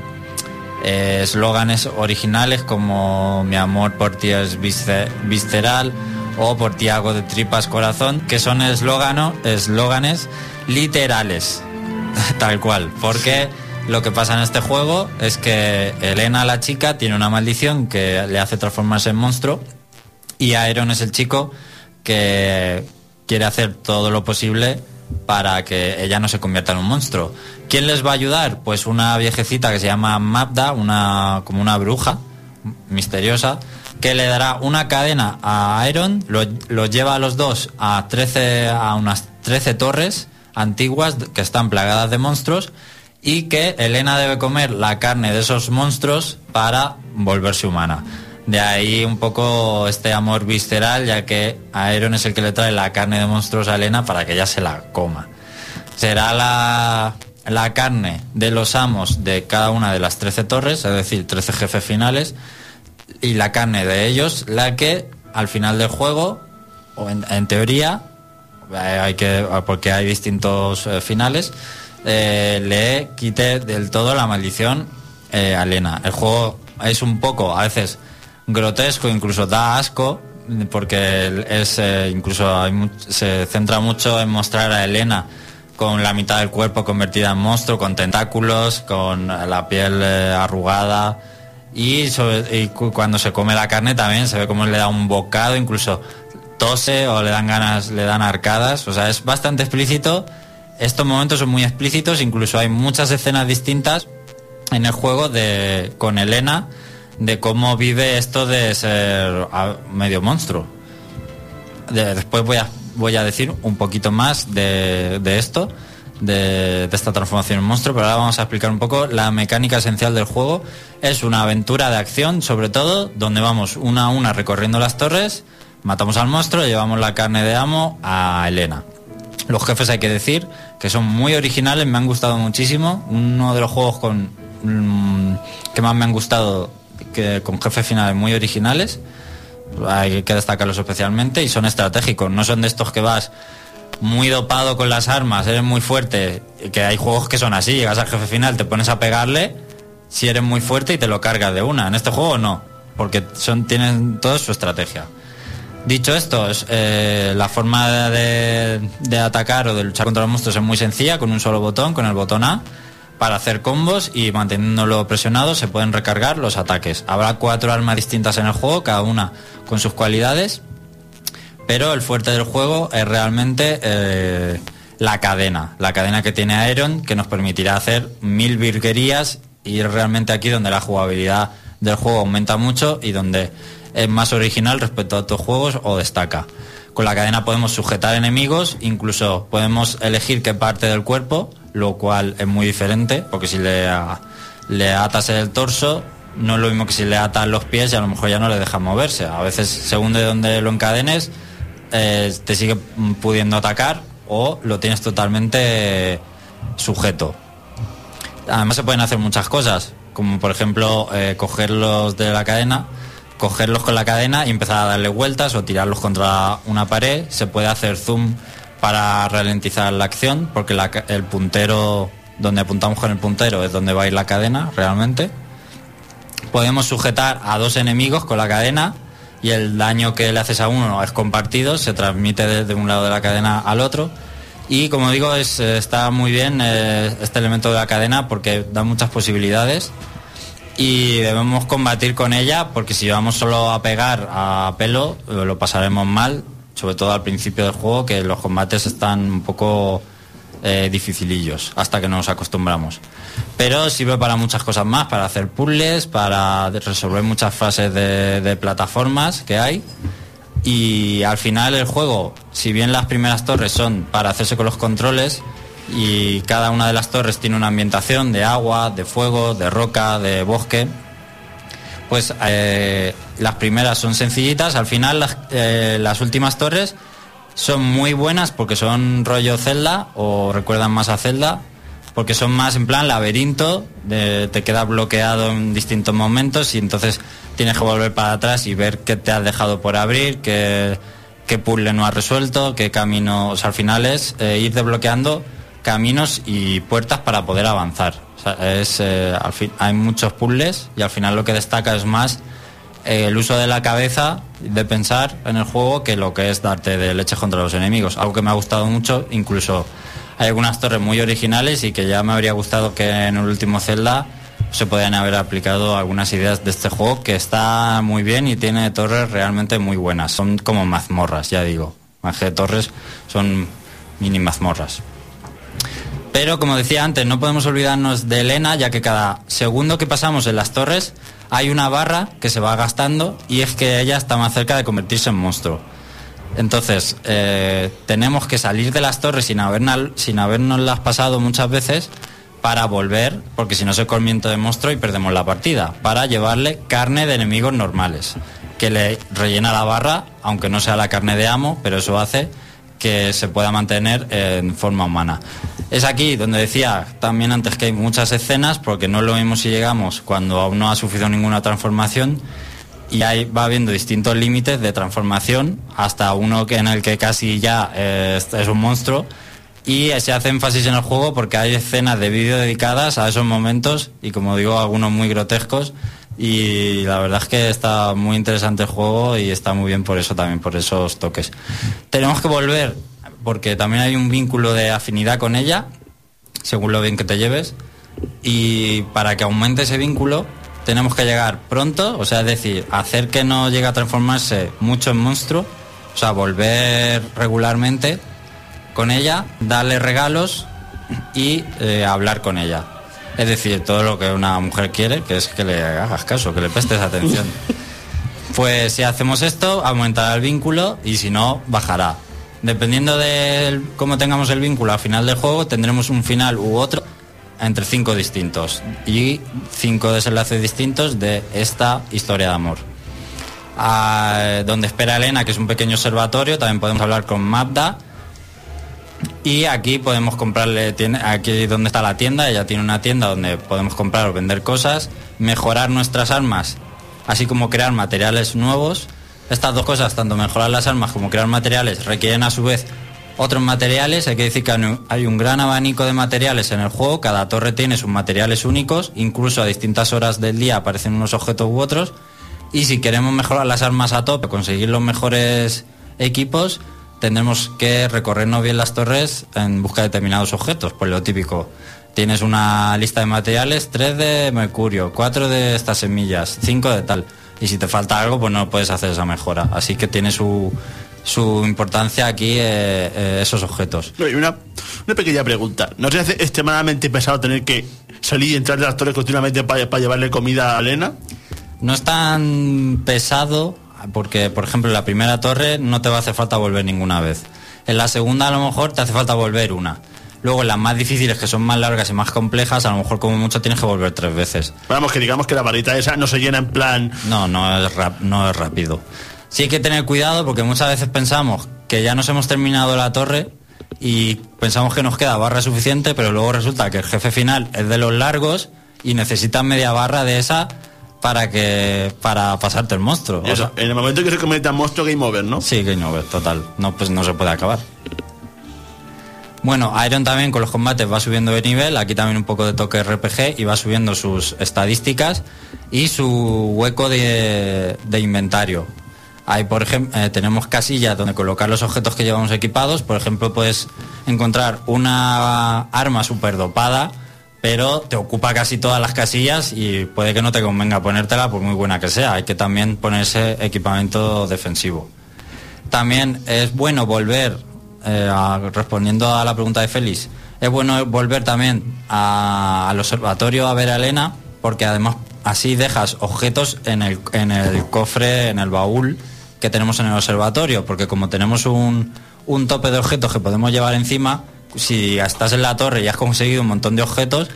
eh, eslóganes originales como mi amor por ti es visce- visceral o por ti hago de tripas corazón, que son eslóganes literales, tal cual, porque lo que pasa en este juego es que Elena, la chica, tiene una maldición que le hace transformarse en monstruo y Aeron es el chico que quiere hacer todo lo posible para que ella no se convierta en un monstruo. ¿Quién les va a ayudar? Pues una viejecita que se llama Mabda, una, como una bruja misteriosa, que le dará una cadena a Aeron, lo, lo lleva a los dos a, 13, a unas 13 torres antiguas que están plagadas de monstruos y que Elena debe comer la carne de esos monstruos para volverse humana. De ahí un poco este amor visceral, ya que Aeron es el que le trae la carne de monstruos a Elena para que ella se la coma. Será la, la carne de los amos de cada una de las 13 torres, es decir, 13 jefes finales, y la carne de ellos la que al final del juego, o en, teoría, eh, hay que, porque hay distintos eh, finales, eh, le quite del todo la maldición a Elena. El juego es un poco, a veces, grotesco, incluso da asco, porque es eh, incluso se centra mucho en mostrar a Elena con la mitad del cuerpo convertida en monstruo, con tentáculos, con la piel eh, arrugada. Y, cuando se come la carne también se ve como le da un bocado, incluso tose o le dan ganas, le dan arcadas. O sea, es bastante explícito. Estos momentos son muy explícitos, incluso hay muchas escenas distintas en el juego de con Elena de cómo vive esto de ser ah, medio monstruo. De- después voy a, voy a decir un poquito más de, de esto, de, esta transformación en monstruo, pero ahora vamos a explicar un poco la mecánica esencial del juego. Es una aventura de acción, sobre todo, donde vamos una a una recorriendo las torres, matamos al monstruo llevamos la carne de amo a Elena. Los jefes hay que decir que son muy originales, me han gustado muchísimo. Uno de los juegos con mm, que más me han gustado con jefes finales muy originales. Hay que destacarlos especialmente y son estratégicos. No son de estos que vas muy dopado con las armas, eres muy fuerte. Que hay juegos que son así, llegas al jefe final, te pones a pegarle, si eres muy fuerte y te lo cargas de una. En este juego no, porque son, tienen toda su estrategia. Dicho esto, es, eh, la forma de atacar o de luchar contra los monstruos es muy sencilla, con un solo botón, con el botón A, para hacer combos y manteniéndolo presionado se pueden recargar los ataques. Habrá cuatro armas distintas en el juego, cada una con sus cualidades, pero el fuerte del juego es realmente eh, la cadena, la cadena que tiene Aeron, que nos permitirá hacer mil virguerías y es realmente aquí donde la jugabilidad del juego aumenta mucho y donde es más original respecto a otros juegos o destaca. Con la cadena podemos sujetar enemigos, incluso podemos elegir qué parte del cuerpo, lo cual es muy diferente, porque si le, atas el torso, no es lo mismo que si le atas los pies y a lo mejor ya no le dejas moverse. A veces, según de dónde lo encadenes, eh, te sigue pudiendo atacar o lo tienes totalmente sujeto. Además se pueden hacer muchas cosas, como por ejemplo eh, cogerlos de la cadena, cogerlos con la cadena y empezar a darle vueltas o tirarlos contra una pared. Se puede hacer zoom para ralentizar la acción, porque el puntero, donde apuntamos con el puntero es donde va a ir la cadena realmente. Podemos sujetar a dos enemigos con la cadena y el daño que le haces a uno es compartido, se transmite desde un lado de la cadena al otro. Y como digo, es, está muy bien eh, este elemento de la cadena porque da muchas posibilidades y debemos combatir con ella porque si vamos solo a pegar a pelo eh, lo pasaremos mal, sobre todo al principio del juego que los combates están un poco eh, dificilillos hasta que nos acostumbramos. Pero sirve para muchas cosas más, para hacer puzzles, para resolver muchas fases de, plataformas que hay. Y al final el juego, si bien las primeras torres son para hacerse con los controles, y cada una de las torres tiene una ambientación de agua, de fuego, de roca, de bosque, pues eh, las primeras son sencillitas, al final las, eh, las últimas torres son muy buenas porque son rollo Zelda o recuerdan más a Zelda, porque son más en plan laberinto, te queda bloqueado en distintos momentos y entonces tienes que volver para atrás y ver qué te has dejado por abrir, qué, qué puzzle no has resuelto, qué caminos, al final es eh, ir desbloqueando caminos y puertas para poder avanzar. Es, eh, hay muchos puzzles y al final lo que destaca es más el uso de la cabeza, de pensar en el juego, que lo que es darte de leche contra los enemigos. Algo que me ha gustado mucho, incluso hay algunas torres muy originales y que ya me habría gustado que en el último Zelda se podían haber aplicado algunas ideas de este juego que está muy bien y tiene torres realmente muy buenas. Son como mazmorras, ya digo. Más que torres, son mini mazmorras. Pero como decía antes, no podemos olvidarnos de Elena, ya que cada segundo que pasamos en las torres hay una barra que se va gastando y es que ella está más cerca de convertirse en monstruo. Entonces, eh, tenemos que salir de las torres sin, haberna- sin habernoslas pasado muchas veces para volver, porque si no se cormiento de monstruo y perdemos la partida, para llevarle carne de enemigos normales, que le rellena la barra, aunque no sea la carne de amo, pero eso hace que se pueda mantener en forma humana. Es aquí donde decía también antes que hay muchas escenas, porque no lo mismo si llegamos cuando aún no ha sufrido ninguna transformación y ahí va habiendo distintos límites de transformación hasta uno que en el que casi ya eh, es un monstruo y se hace énfasis en el juego porque hay escenas de vídeo dedicadas a esos momentos y como digo algunos muy grotescos y la verdad es que está muy interesante el juego y está muy bien por eso también por esos toques tenemos que volver porque también hay un vínculo de afinidad con ella según lo bien que te lleves y para que aumente ese vínculo tenemos que llegar pronto, o sea, es decir, hacer que no llegue a transformarse mucho en monstruo, o sea, volver regularmente con ella, darle regalos y eh, hablar con ella. Es decir, todo lo que una mujer quiere, que es que le hagas caso, que le prestes atención. Pues si hacemos esto, aumentará el vínculo y si no, bajará. Dependiendo de cómo tengamos el vínculo al final del juego, tendremos un final u otro entre cinco distintos y cinco desenlaces distintos de esta historia de amor. Ah, donde espera Elena, que es un pequeño observatorio, también podemos hablar con Magda. Y aquí podemos comprarle, tiene, aquí donde está la tienda, ella tiene una tienda donde podemos comprar o vender cosas, mejorar nuestras armas, así como crear materiales nuevos. Estas dos cosas, tanto mejorar las armas como crear materiales, requieren a su vez otros materiales. Hay que decir que hay un- gran abanico de materiales en el juego, cada torre tiene sus materiales únicos, incluso a distintas horas del día aparecen unos objetos u otros. Y si queremos mejorar las armas a tope, conseguir los mejores equipos, tendremos que recorrernos bien las torres en busca de determinados objetos. Pues lo típico, tienes una lista de materiales, 3 de mercurio, 4 de estas semillas, 5 de tal. Y si te falta algo, pues no puedes hacer esa mejora. Así que tiene su, su importancia aquí eh, eh, esos objetos. Una, una pequeña pregunta. ¿No se hace extremadamente pesado tener que salir y entrar de las torres continuamente para, para llevarle comida a Elena? No es tan pesado porque, por ejemplo, en la primera torre no te va a hacer falta volver ninguna vez. En la segunda a lo mejor te hace falta volver una. Luego en las más difíciles, que son más largas y más complejas, a lo mejor como mucho tienes que volver tres veces. Vamos, que digamos que la varita esa no se llena en plan... No, no es, rap- no es rápido. Sí hay que tener cuidado porque muchas veces pensamos que ya nos hemos terminado la torre y pensamos que nos queda barra suficiente, pero luego resulta que el jefe final es de los largos y necesitas media barra de esa para que para pasarte el monstruo. O Eso, sea, en el momento que se en monstruo Game Over, ¿no? Sí, Game Over, total. No, pues no se puede acabar. Bueno, Iron también con los combates va subiendo de nivel, aquí también un poco de toque RPG y va subiendo sus estadísticas y su hueco de, de inventario. Hay, por ejemplo, tenemos casillas donde colocar los objetos que llevamos equipados. Por ejemplo, puedes encontrar una arma super dopada, pero te ocupa casi todas las casillas y puede que no te convenga ponértela por muy buena que sea. Hay que también ponerse equipamiento defensivo. También es bueno volver, eh, respondiendo a la pregunta de Félix, es bueno volver también al observatorio a ver a Elena, porque además así dejas objetos en el, en el cofre, en el baúl que tenemos en el observatorio, porque como tenemos un, un tope de objetos que podemos llevar encima, si estás en la torre y has conseguido un montón de objetos,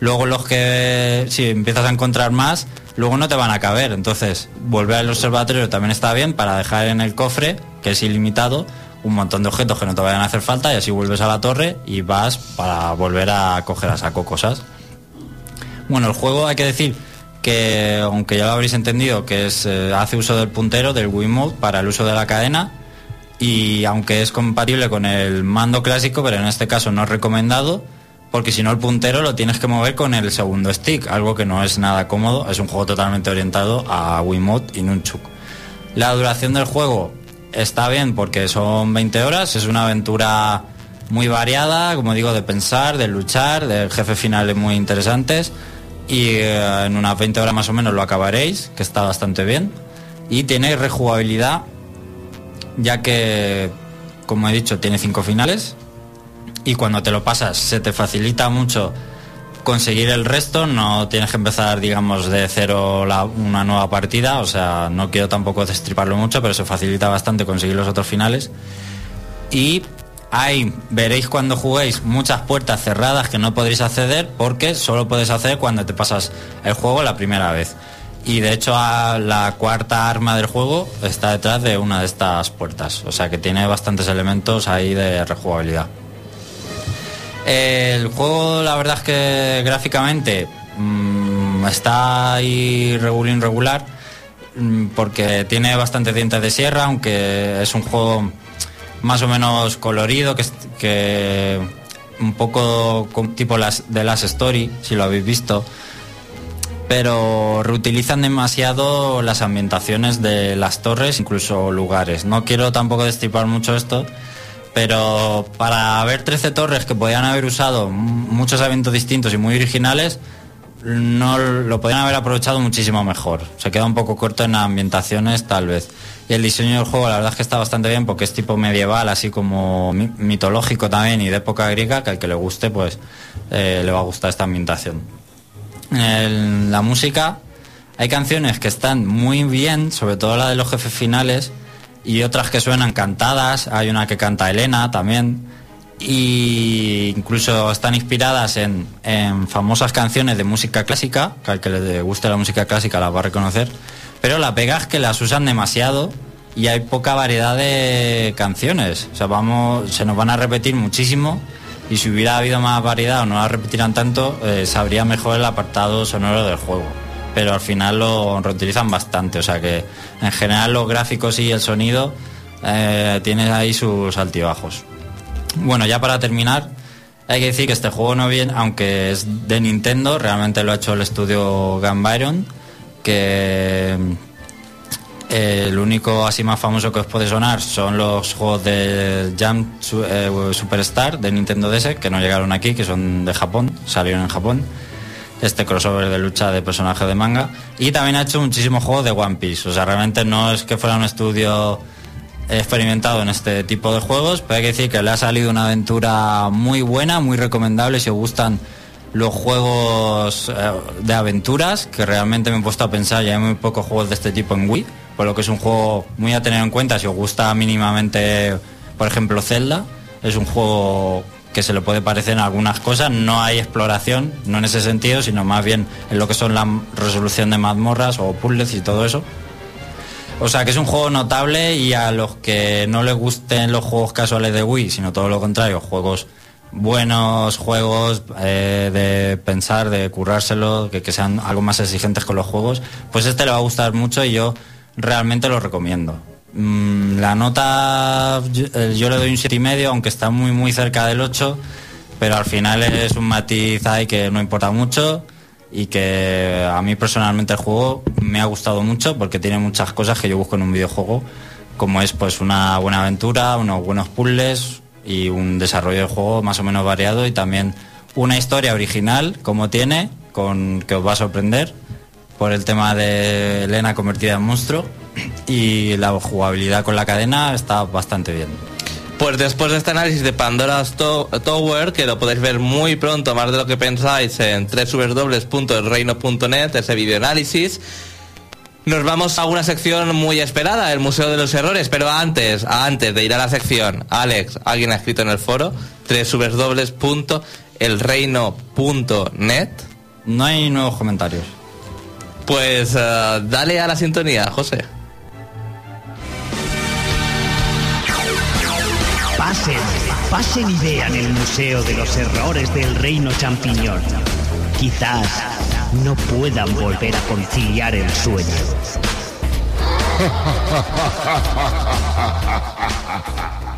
luego los que si empiezas a encontrar más, luego no te van a caber. Entonces, volver al observatorio también está bien para dejar en el cofre, que es ilimitado, un montón de objetos que no te vayan a hacer falta y así vuelves a la torre y vas para volver a coger a saco cosas. Bueno, el juego hay que decir que, aunque ya lo habréis entendido, que es, eh, hace uso del puntero, del Wiimote, para el uso de la cadena, y aunque es compatible con el mando clásico, pero en este caso no es recomendado, porque si no el puntero lo tienes que mover con el segundo stick, algo que no es nada cómodo, es un juego totalmente orientado a Wiimote y Nunchuk. La duración del juego está bien porque son 20 horas, es una aventura muy variada, como digo, de pensar, de luchar, de jefes finales muy interesantes y eh, en unas 20 horas más o menos lo acabaréis, que está bastante bien. Y tiene rejugabilidad, ya que, como he dicho, tiene cinco finales y cuando te lo pasas se te facilita mucho conseguir el resto, no tienes que empezar, digamos, de cero la- una nueva partida, o sea, no quiero tampoco destriparlo mucho, pero se facilita bastante conseguir los otros finales. Y hay, veréis cuando juguéis, muchas puertas cerradas que no podréis acceder porque solo puedes hacer cuando te pasas el juego la primera vez. Y de hecho a la cuarta arma del juego está detrás de una de estas puertas, o sea que tiene bastantes elementos ahí de rejugabilidad. El juego, la verdad es que gráficamente mm, está ahí regular mm, porque tiene bastante dientes de sierra, aunque es un juego más o menos colorido, que, que un poco tipo las, de las Story, si lo habéis visto, pero reutilizan demasiado las ambientaciones de las torres, incluso lugares. No quiero tampoco destripar mucho esto, pero para ver 13 torres que podían haber usado muchos eventos distintos y muy originales, no lo podían haber aprovechado muchísimo mejor. Se queda un poco corto en ambientaciones tal vez. Y el diseño del juego la verdad es que está bastante bien porque es tipo medieval, así como mi- mitológico también y de época griega, que al que le guste pues eh, le va a gustar esta ambientación. En la música hay canciones que están muy bien, sobre todo la de los jefes finales, y otras que suenan cantadas. Hay una que canta Elena también. Y incluso están inspiradas en, en famosas canciones de música clásica, que al que le guste la música clásica las va a reconocer. Pero la pega es que las usan demasiado y hay poca variedad de canciones. O sea, vamos, se nos van a repetir muchísimo y si hubiera habido más variedad o no la repetirán tanto, eh, sabría mejor el apartado sonoro del juego. Pero al final lo reutilizan bastante, o sea que en general los gráficos y el sonido eh, tienen ahí sus altibajos. Bueno, ya para terminar, hay que decir que este juego no viene, aunque es de Nintendo, realmente lo ha hecho el estudio Gun Byron, que el único así más famoso que os puede sonar son los juegos de Su- eh, Superstar de Nintendo DS, que no llegaron aquí, que son de Japón, salieron en Japón. Este crossover de lucha de personajes de manga. Y también ha hecho muchísimos juegos de One Piece. O sea, realmente no es que fuera un estudio experimentado en este tipo de juegos, pero hay que decir que le ha salido una aventura muy buena, muy recomendable si os gustan los juegos eh, de aventuras, que realmente me he puesto a pensar, ya hay muy pocos juegos de este tipo en Wii, por lo que es un juego muy a tener en cuenta si os gusta mínimamente, por ejemplo, Zelda, es un juego que se le puede parecer en algunas cosas, no hay exploración, no en ese sentido, sino más bien en lo que son la resolución de mazmorras o puzzles y todo eso. O sea que es un juego notable y a los que no les gusten los juegos casuales de Wii, sino todo lo contrario, juegos buenos, juegos eh, de pensar, de currárselo, que, que sean algo más exigentes con los juegos, pues este le va a gustar mucho y yo realmente lo recomiendo. Mm, la nota yo, eh, yo le doy un 7,5, aunque está muy muy cerca del 8, pero al final es un matiz ahí que no importa mucho y que a mí personalmente el juego me ha gustado mucho porque tiene muchas cosas que yo busco en un videojuego, como es pues una buena aventura, unos buenos puzzles y un desarrollo de juego más o menos variado y también una historia original como tiene, con que os va a sorprender por el tema de Elena convertida en monstruo y la jugabilidad con la cadena está bastante bien. Pues después de este análisis de Pandora's To- Tower, que lo podéis ver muy pronto, más de lo que pensáis, en www.elreino.net, ese videoanálisis, nos vamos a una sección muy esperada, el Museo de los Errores, pero antes, antes de ir a la sección, Alex, alguien ha escrito en el foro, www.elreino.net, No hay nuevos comentarios. Pues eh, dale a la sintonía, José. Pasen, pasen y vean el Museo de los Errores del Reino Champiñón. Quizás no puedan volver a conciliar el sueño.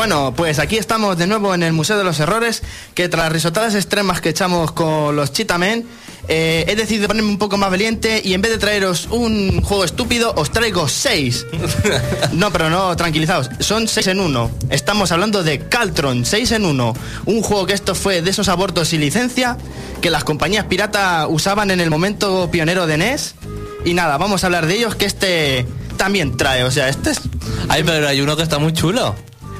Bueno, pues aquí estamos de nuevo en el Museo de los Errores, que tras las risotadas extremas que echamos con los Chitamen, eh, he decidido ponerme un poco más valiente y en vez de traeros un juego estúpido, os traigo seis. No, pero no, tranquilizaos, son seis en uno. Estamos hablando de Caltron, 6 en 1. Un juego que esto fue de esos abortos sin licencia que las compañías pirata usaban en el momento pionero de NES. Y nada, vamos a hablar de ellos que este también trae, o sea, este es Ay, pero hay uno que está muy chulo.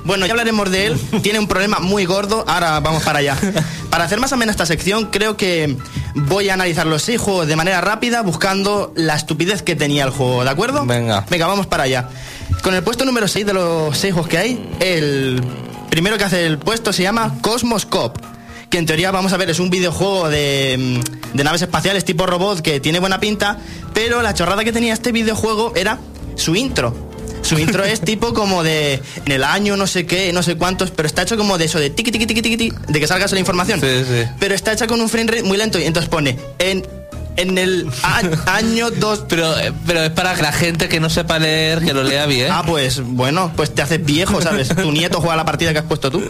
Bueno, ya hablaremos de él. Tiene un problema muy gordo. Ahora vamos para allá. Para hacer más o menos esta sección, creo que voy a analizar los seis juegos de manera rápida, buscando la estupidez que tenía el juego, ¿de acuerdo? Venga. Venga, vamos para allá. Con el puesto número 6 de los seis juegos que hay, el primero que hace el puesto se llama Cosmos Cop. Que en teoría, vamos a ver, es un videojuego de, mm, de naves espaciales tipo robot que tiene buena pinta, pero la chorrada que tenía este videojuego era su intro. Su intro es tipo como de en el año no sé qué, no sé cuántos, pero está hecho como de eso de tiqui tiqui tiqui tiqui, de que salga la información. Sí, sí. Pero está hecha con un frame rate muy lento y entonces pone en en el año 2 Pero, eh, pero es para que la gente que no sepa leer, que lo lea bien. Ah, pues bueno, pues te haces viejo, ¿sabes? Tu nieto juega la partida que has puesto tú.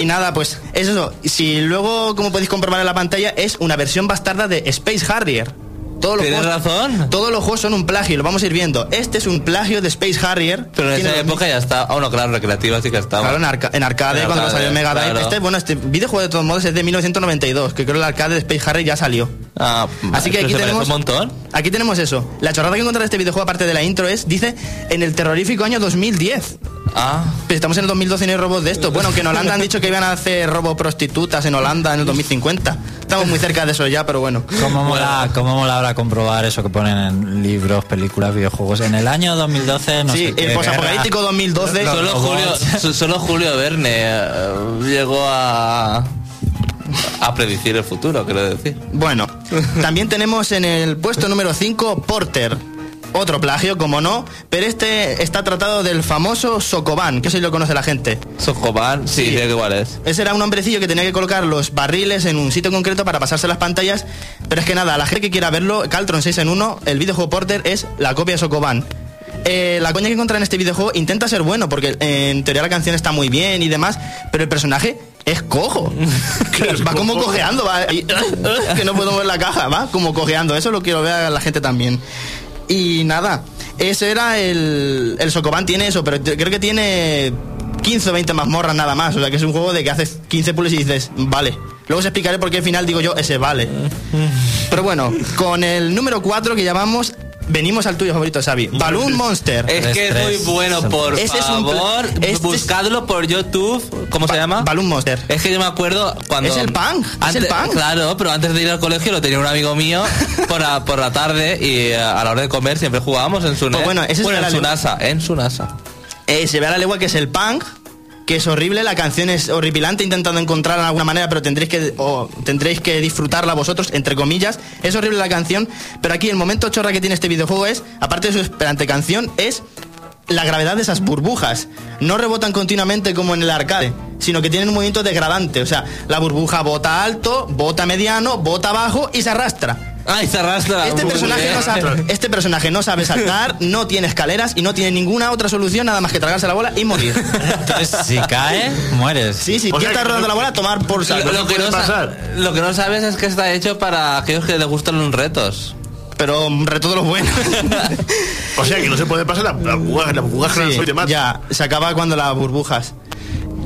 Y nada, pues es eso. Si luego, como podéis comprobar en la pantalla, es una versión bastarda de Space Harrier. Todos los Tienes juegos- razón. Todos los juegos son un plagio, lo vamos a ir viendo. Este es un plagio de Space Harrier. Pero en esa época ya está. Ah, bueno, claro, recreativa sí que estaba. Claro, en, arca- en arcade, En cuando arcade, salió el Mega Drive. claro. Este, bueno, este videojuego de todos modos es de 1992, que creo que el arcade de Space Harrier ya salió. Ah, Así que aquí tenemos un montón. Aquí tenemos eso. La chorrada que encontrar de este videojuego aparte de la intro es dice en el terrorífico año 2010. Ah, Pero estamos en el 2012 y no hay robots de esto. Bueno, que en Holanda han dicho que iban a hacer robo prostitutas en Holanda en el 2050. Estamos muy cerca de eso ya, pero bueno. ¿Cómo mola, cómo mola ahora comprobar eso que ponen en libros, películas, videojuegos? En el año 2012, no sí, sé el posapocalíptico 2012. Los solo. Julio, so- solo Julio Verne eh, llegó a a predecir el futuro, quiero decir. Bueno, también tenemos en el puesto número 5 Porter. Otro plagio, como no, pero este está tratado del famoso Sokoban, que si lo conoce la gente. Sokoban, sí, Sí. sé es. Ese era un hombrecillo que tenía que colocar los barriles en un sitio concreto para pasarse las pantallas. Pero es que nada, la gente que quiera verlo, Caltron 6 en 1, el videojuego Porter es la copia de Sokoban. Eh, la coña que encuentra en este videojuego intenta ser bueno, porque eh, en teoría la canción está muy bien y demás, pero el personaje es cojo. va como cojeando, va. y- que no puedo mover la caja, va como cojeando. Eso lo quiero ver a la gente también. Y nada, ese era el. El Sokoban tiene eso, pero creo que tiene 15 o 20 mazmorras nada más. O sea que es un juego de que haces 15 puzzles y dices, vale. Luego os explicaré por qué al final digo yo, ese vale. Pero bueno, con el número 4 que llamamos. Venimos al tuyo favorito, Xavi. Balloon Monster. Es que es muy bueno, por es un favor, este es- buscadlo por YouTube. ¿Cómo se llama? Balloon Monster. Es que yo me acuerdo cuando... Es el punk, es Antes- el punk. Claro, pero antes de ir al colegio lo tenía un amigo mío por la, por la tarde y eh, a la hora de comer siempre jugábamos en su Pues bueno, ese es bueno, en el su NASA, en su NASA. Eh, se ve a la legua que es el punk, que es horrible, la canción es horripilante, intentando encontrarla de alguna manera, pero tendréis que, o tendréis que disfrutarla vosotros, entre comillas. Es horrible la canción, pero aquí el momento chorra que tiene este videojuego es, aparte de su esperante canción, es la gravedad de esas burbujas. No rebotan continuamente como en el arcade, sino que tienen un movimiento degradante. O sea, la burbuja bota alto, bota mediano, bota bajo y se arrastra. Ay, se arrastra. Este Muy personaje, bien. no sabe, este personaje no sabe saltar, no tiene escaleras y no tiene ninguna otra solución nada más que tragarse la bola y morir. Entonces, si cae, mueres. Sí, sí, O sea está rodando no- la bola, tomar por saco. Lo, lo que puede no sa- pasar. lo que no sabes es que está hecho para aquellos que les gustan los retos. Pero mm, reto de los buenos. O sea que no se puede pasar la, la burbuja, la burbuja Sí, soy de mata. ya, se acaba cuando las burbujas.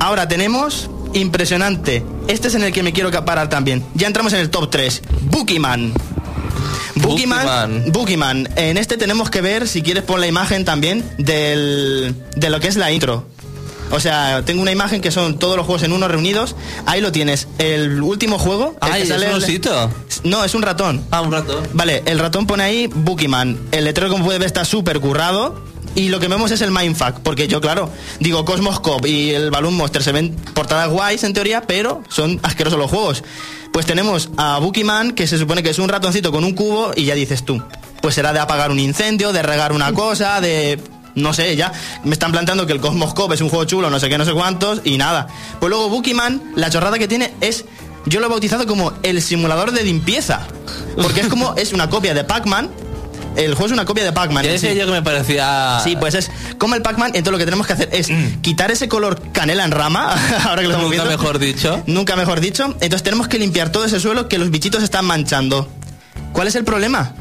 Ahora tenemos, impresionante, este es en el que me quiero parar también. Ya entramos en el top 3, Boogeyman. Boogeyman, Boogeyman. En este tenemos que ver, si quieres pon la imagen también, del, de lo que es la intro. O sea, tengo una imagen que son todos los juegos en uno reunidos. Ahí lo tienes. El último juego. el Ay, que es sale un el- osito. No, es un ratón. Ah, un rato. Vale, el ratón pone ahí Boogeyman. El letrero, como puede ver, está súper currado. Y lo que vemos es el Mindfuck. Porque yo, claro, digo Cosmos Cop y el Balloon Monster se ven portadas guays en teoría, pero son asquerosos los juegos. Pues tenemos a Boogeyman, que se supone que es un ratoncito con un cubo, y ya dices tú. Pues será de apagar un incendio, de regar una cosa, de. No sé, ya me están planteando que el Cosmos Cop es un juego chulo, no sé qué, no sé cuántos, y nada. Pues luego Boogeyman, la chorrada que tiene es. Yo lo he bautizado como el simulador de limpieza. Porque es como. Es una copia de Pac-Man, El juego es una copia de Pac-Man. En decía sí. yo que me parecía... Sí, pues es como el Pac-Man, entonces lo que tenemos que hacer es quitar ese color canela en rama, ahora que lo estamos Nunca viendo. mejor dicho. Nunca mejor dicho. Entonces tenemos que limpiar todo ese suelo que los bichitos están manchando. ¿Cuál es el problema?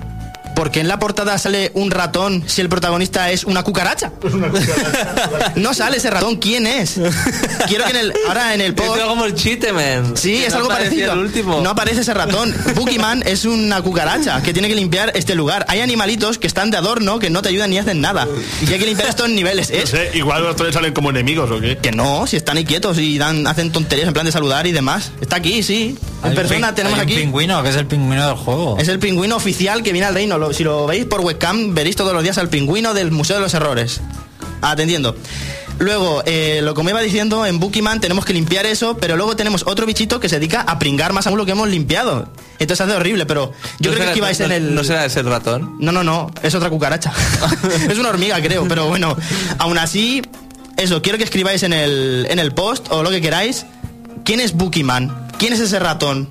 Porque en la portada sale un ratón si el protagonista es una cucaracha. no sale ese ratón, ¿quién es? Quiero que en el, ahora en el Es post... como el. Sí, Que es no algo parecido. el último. No aparece ese ratón. Boogeyman es una cucaracha que tiene que limpiar este lugar. Hay animalitos que están de adorno que no te ayudan ni hacen nada. Y hay que limpiar estos niveles. No Es sé, igual los tres salen como enemigos o qué. que no, si están ahí quietos y dan, hacen tonterías en plan de saludar y demás. Está aquí, sí. En persona tenemos hay un aquí. pingüino, que es el pingüino del juego. Es el pingüino oficial que viene al reino. Lo- si lo veis por webcam, veréis todos los días al pingüino del Museo de los Errores. Atendiendo. Luego, eh, lo como iba diciendo, en Bookeyman tenemos que limpiar eso, pero luego tenemos otro bichito que se dedica a pringar más aún lo que hemos limpiado. Entonces hace horrible, pero yo No creo será- que ibais no- en el... No será ese el ratón. No, no, no, es otra cucaracha. es una hormiga, creo, pero bueno, aún así, eso, quiero que escribáis en el, en el post o lo que queráis. ¿Quién es Bookeyman? ¿Quién es ese ratón?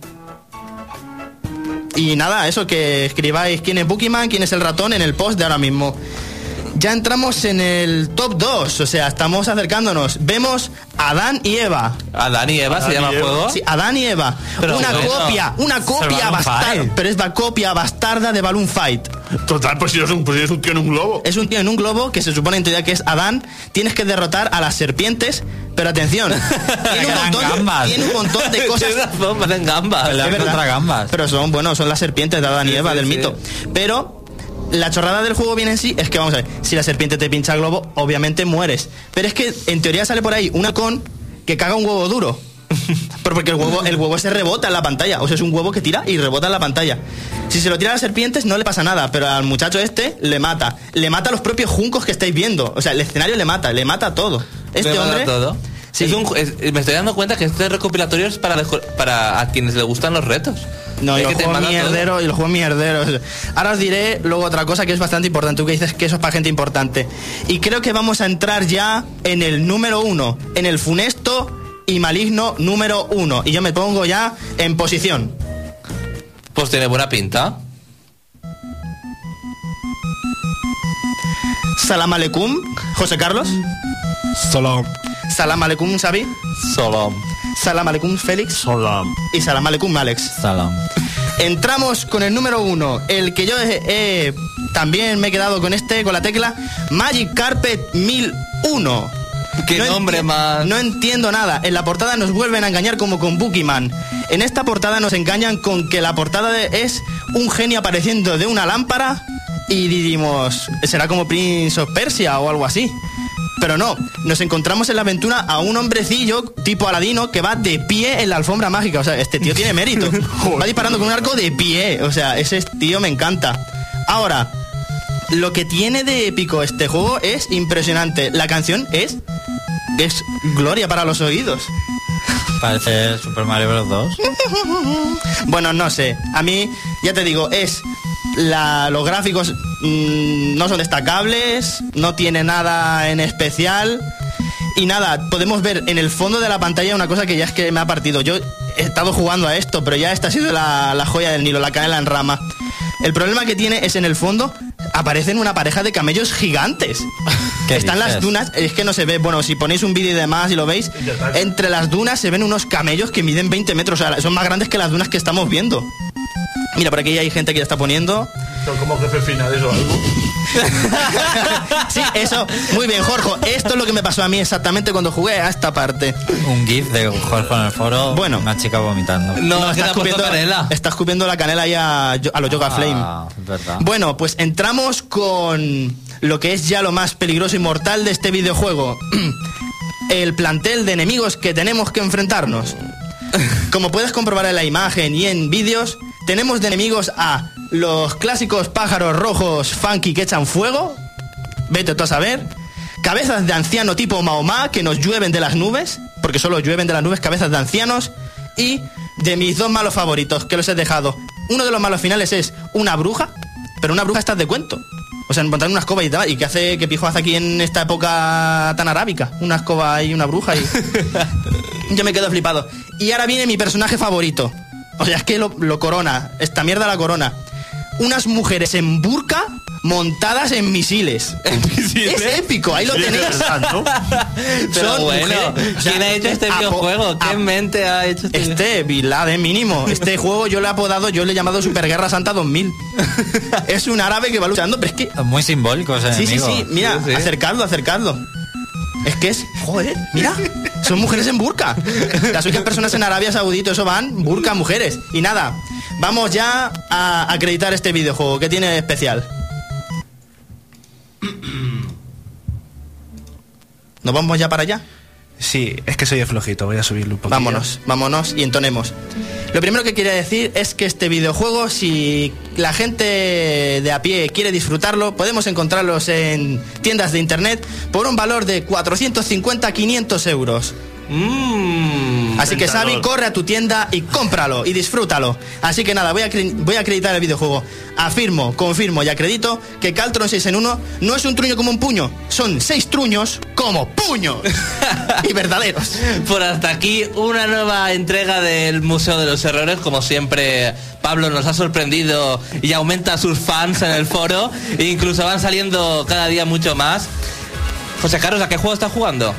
Y nada, eso, que escribáis quién es Bookeyman, quién es el ratón en el post de ahora mismo. Ya entramos en el top 2, o sea, estamos acercándonos. Vemos a Adán y Eva. Adán y Eva se llama Eva. juego. Sí, Adán y Eva. Pero una bueno. copia, una copia bastarda. Pero es la copia bastarda de Balloon Fight. Total, pues si eres un, pues si eres un tío en un globo. Es un tío en un globo que se supone en teoría que es Adán. Tienes que derrotar a las serpientes, pero atención, tiene un montón, gambas. tiene un montón de cosas. Tienes razón, gambas. Es. Pero son, bueno, son las serpientes de Adán y Sí, Eva sí, del sí. mito. Pero la chorrada del juego viene en sí es que, vamos a ver, si la serpiente te pincha el globo, obviamente mueres. Pero es que en teoría sale por ahí una con que caga un huevo duro. Pero porque el huevo, el huevo se rebota en la pantalla. O sea, es un huevo que tira y rebota en la pantalla. Si se lo tira a las serpientes no le pasa nada, pero al muchacho este le mata. Le mata a los propios juncos que estáis viendo. O sea, el escenario le mata, le mata todo. Este hombre. todo. Sí. Es un ju- es- me estoy dando cuenta que este recopilatorio es para, para a quienes les gustan los retos. No, y Es que te todo. mierderos, y los juegos mierderos. Ahora os diré luego otra cosa que es bastante importante. Tú que dices que eso es para gente importante. Y creo que vamos a entrar ya en el número uno, en el funesto y maligno número uno. Y yo me pongo ya en posición. Pues tiene buena pinta. Salam aleikum, José Carlos. Solo. Salam aleikum, Xavi. Solo. Salam aleikum, Félix. Sola. Y salam aleikum, Alex. Salam. Entramos con el número uno, el que yo he- he- también me he quedado con este, con la tecla Magic Carpet 1001. Qué nombre enti- más. No entiendo nada. En la portada nos vuelven a engañar como con Bookeyman. En esta portada nos engañan con que la portada de- es un genio apareciendo de una lámpara y diríamos, será como Prince of Persia o algo así. Pero no, nos encontramos en la aventura a un hombrecillo tipo Aladino que va de pie en la alfombra mágica. O sea, este tío tiene mérito. va disparando con un arco de pie. O sea, ese tío me encanta. Ahora, lo que tiene de épico este juego es impresionante. La canción es. es gloria para los oídos. Parece Super Mario Bros. 2. Bueno, no sé. A mí, ya te digo, es. La, los gráficos mm, no son destacables, no tiene nada en especial. Y nada, podemos ver en el fondo de la pantalla una cosa que ya es que me ha partido. Yo he estado jugando a esto, pero ya esta ha sido la, la joya del Nilo, la canela en rama. El problema que tiene es en el fondo aparecen una pareja de camellos gigantes. ¿Qué Están las dices? dunas, es que no se ve, bueno, si ponéis un vídeo y demás y lo veis, entre las dunas se ven unos camellos que miden 20 metros, o sea, son más grandes que las dunas que estamos viendo. Mira, por aquí hay gente que ya está poniendo. Son como jefes finales o algo. Sí, eso, muy bien, Jorge. Esto es lo que me pasó a mí exactamente cuando jugué a esta parte. Un GIF de Jorge en el foro. Bueno. Una chica vomitando. No, que está puesto canela. está escupiendo la canela ahí a, a los Yoga Flame. Ah, es verdad. Bueno, pues entramos con lo que es ya lo más peligroso y mortal de este videojuego. El plantel de enemigos que tenemos que enfrentarnos. Como puedes comprobar en la imagen y en vídeos, tenemos de enemigos a los clásicos pájaros rojos funky que echan fuego. Vete tú a saber. Cabezas de anciano tipo Mahoma que nos llueven de las nubes, porque solo llueven de las nubes cabezas de ancianos. Y de mis dos malos favoritos, que los he dejado. Uno de los malos finales es una bruja, pero una bruja está de cuento. O sea, montar una escoba y tal. ¿Y qué hace, qué pijo hace aquí en esta época tan arábica? Una escoba y una bruja y... Yo me quedo flipado. Y ahora viene mi personaje favorito. O sea, es que lo, lo corona. Esta mierda la corona. Unas mujeres en burka montadas en misiles. Es épico, ahí lo tenéis. Pero Son bueno, mujeres, o sea, ¿quién ha hecho este apo- videojuego? ¿Qué mente ha hecho este Este, Bin Laden mínimo. Este juego yo le he apodado, yo le he llamado Superguerra Santa 2000. es un árabe que va luchando, pero es que... Muy simbólico ese Sí, sí, sí, mira, Sí, sí. acercadlo, acercadlo. Es que es, joder, mira, son mujeres en burka. Las únicas personas en Arabia Saudí, todo eso van burka mujeres. Y nada, vamos ya a acreditar este videojuego. ¿Qué tiene especial? ¿Nos vamos ya para allá? Sí, es que soy flojito, voy a subirlo un poquito. Vámonos, vámonos y entonemos. Lo primero que quería decir es que este videojuego, si la gente de a pie quiere disfrutarlo, podemos encontrarlos en tiendas de internet por un valor de 450-500 euros. Mmm. Así que. Xavi, corre a tu tienda y cómpralo y disfrútalo. Así que nada, voy a, voy a acreditar el videojuego. Afirmo, confirmo y acredito que Caltron 6 en 1 no es un truño como un puño, son seis truños como puños. y verdaderos. Por hasta aquí una nueva entrega del Museo de los Errores. Como siempre, Pablo nos ha sorprendido y aumenta sus fans en el foro. E incluso van saliendo cada día mucho más. José Carlos, ¿a qué juego estás jugando?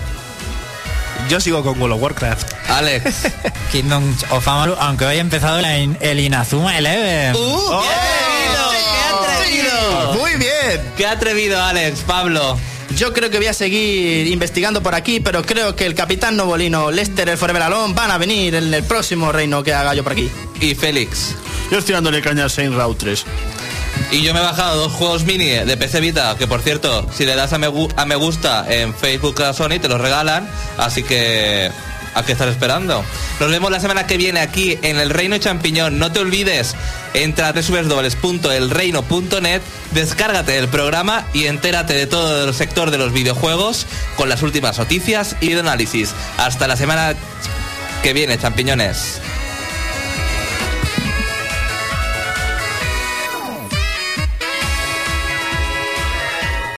Yo sigo con World of Warcraft. Alex. Kingdom of Amalur, aunque hoy ha empezado el, el Inazuma Eleven. ¡Uh! ¡Qué atrevido! Muy bien. ¡Qué atrevido, Alex! Pablo. Yo creo que voy a seguir investigando por aquí, pero creo que el capitán Novolino, Lester, el Forever Alone van a venir en el próximo reino que haga yo por aquí. Y Félix. Yo estoy dándole caña al Saint Row 3. Y yo me he bajado dos juegos mini de PC Vita, que por cierto, si le das a me, gusta en Facebook a Sony, te los regalan. Así que, ¿a qué estás esperando? Nos vemos la semana que viene aquí en El Reino Champiñón. No te olvides, entra a www.elreino.net, descárgate el programa y entérate de todo el sector de los videojuegos con las últimas noticias y de análisis. Hasta la semana que viene, champiñones.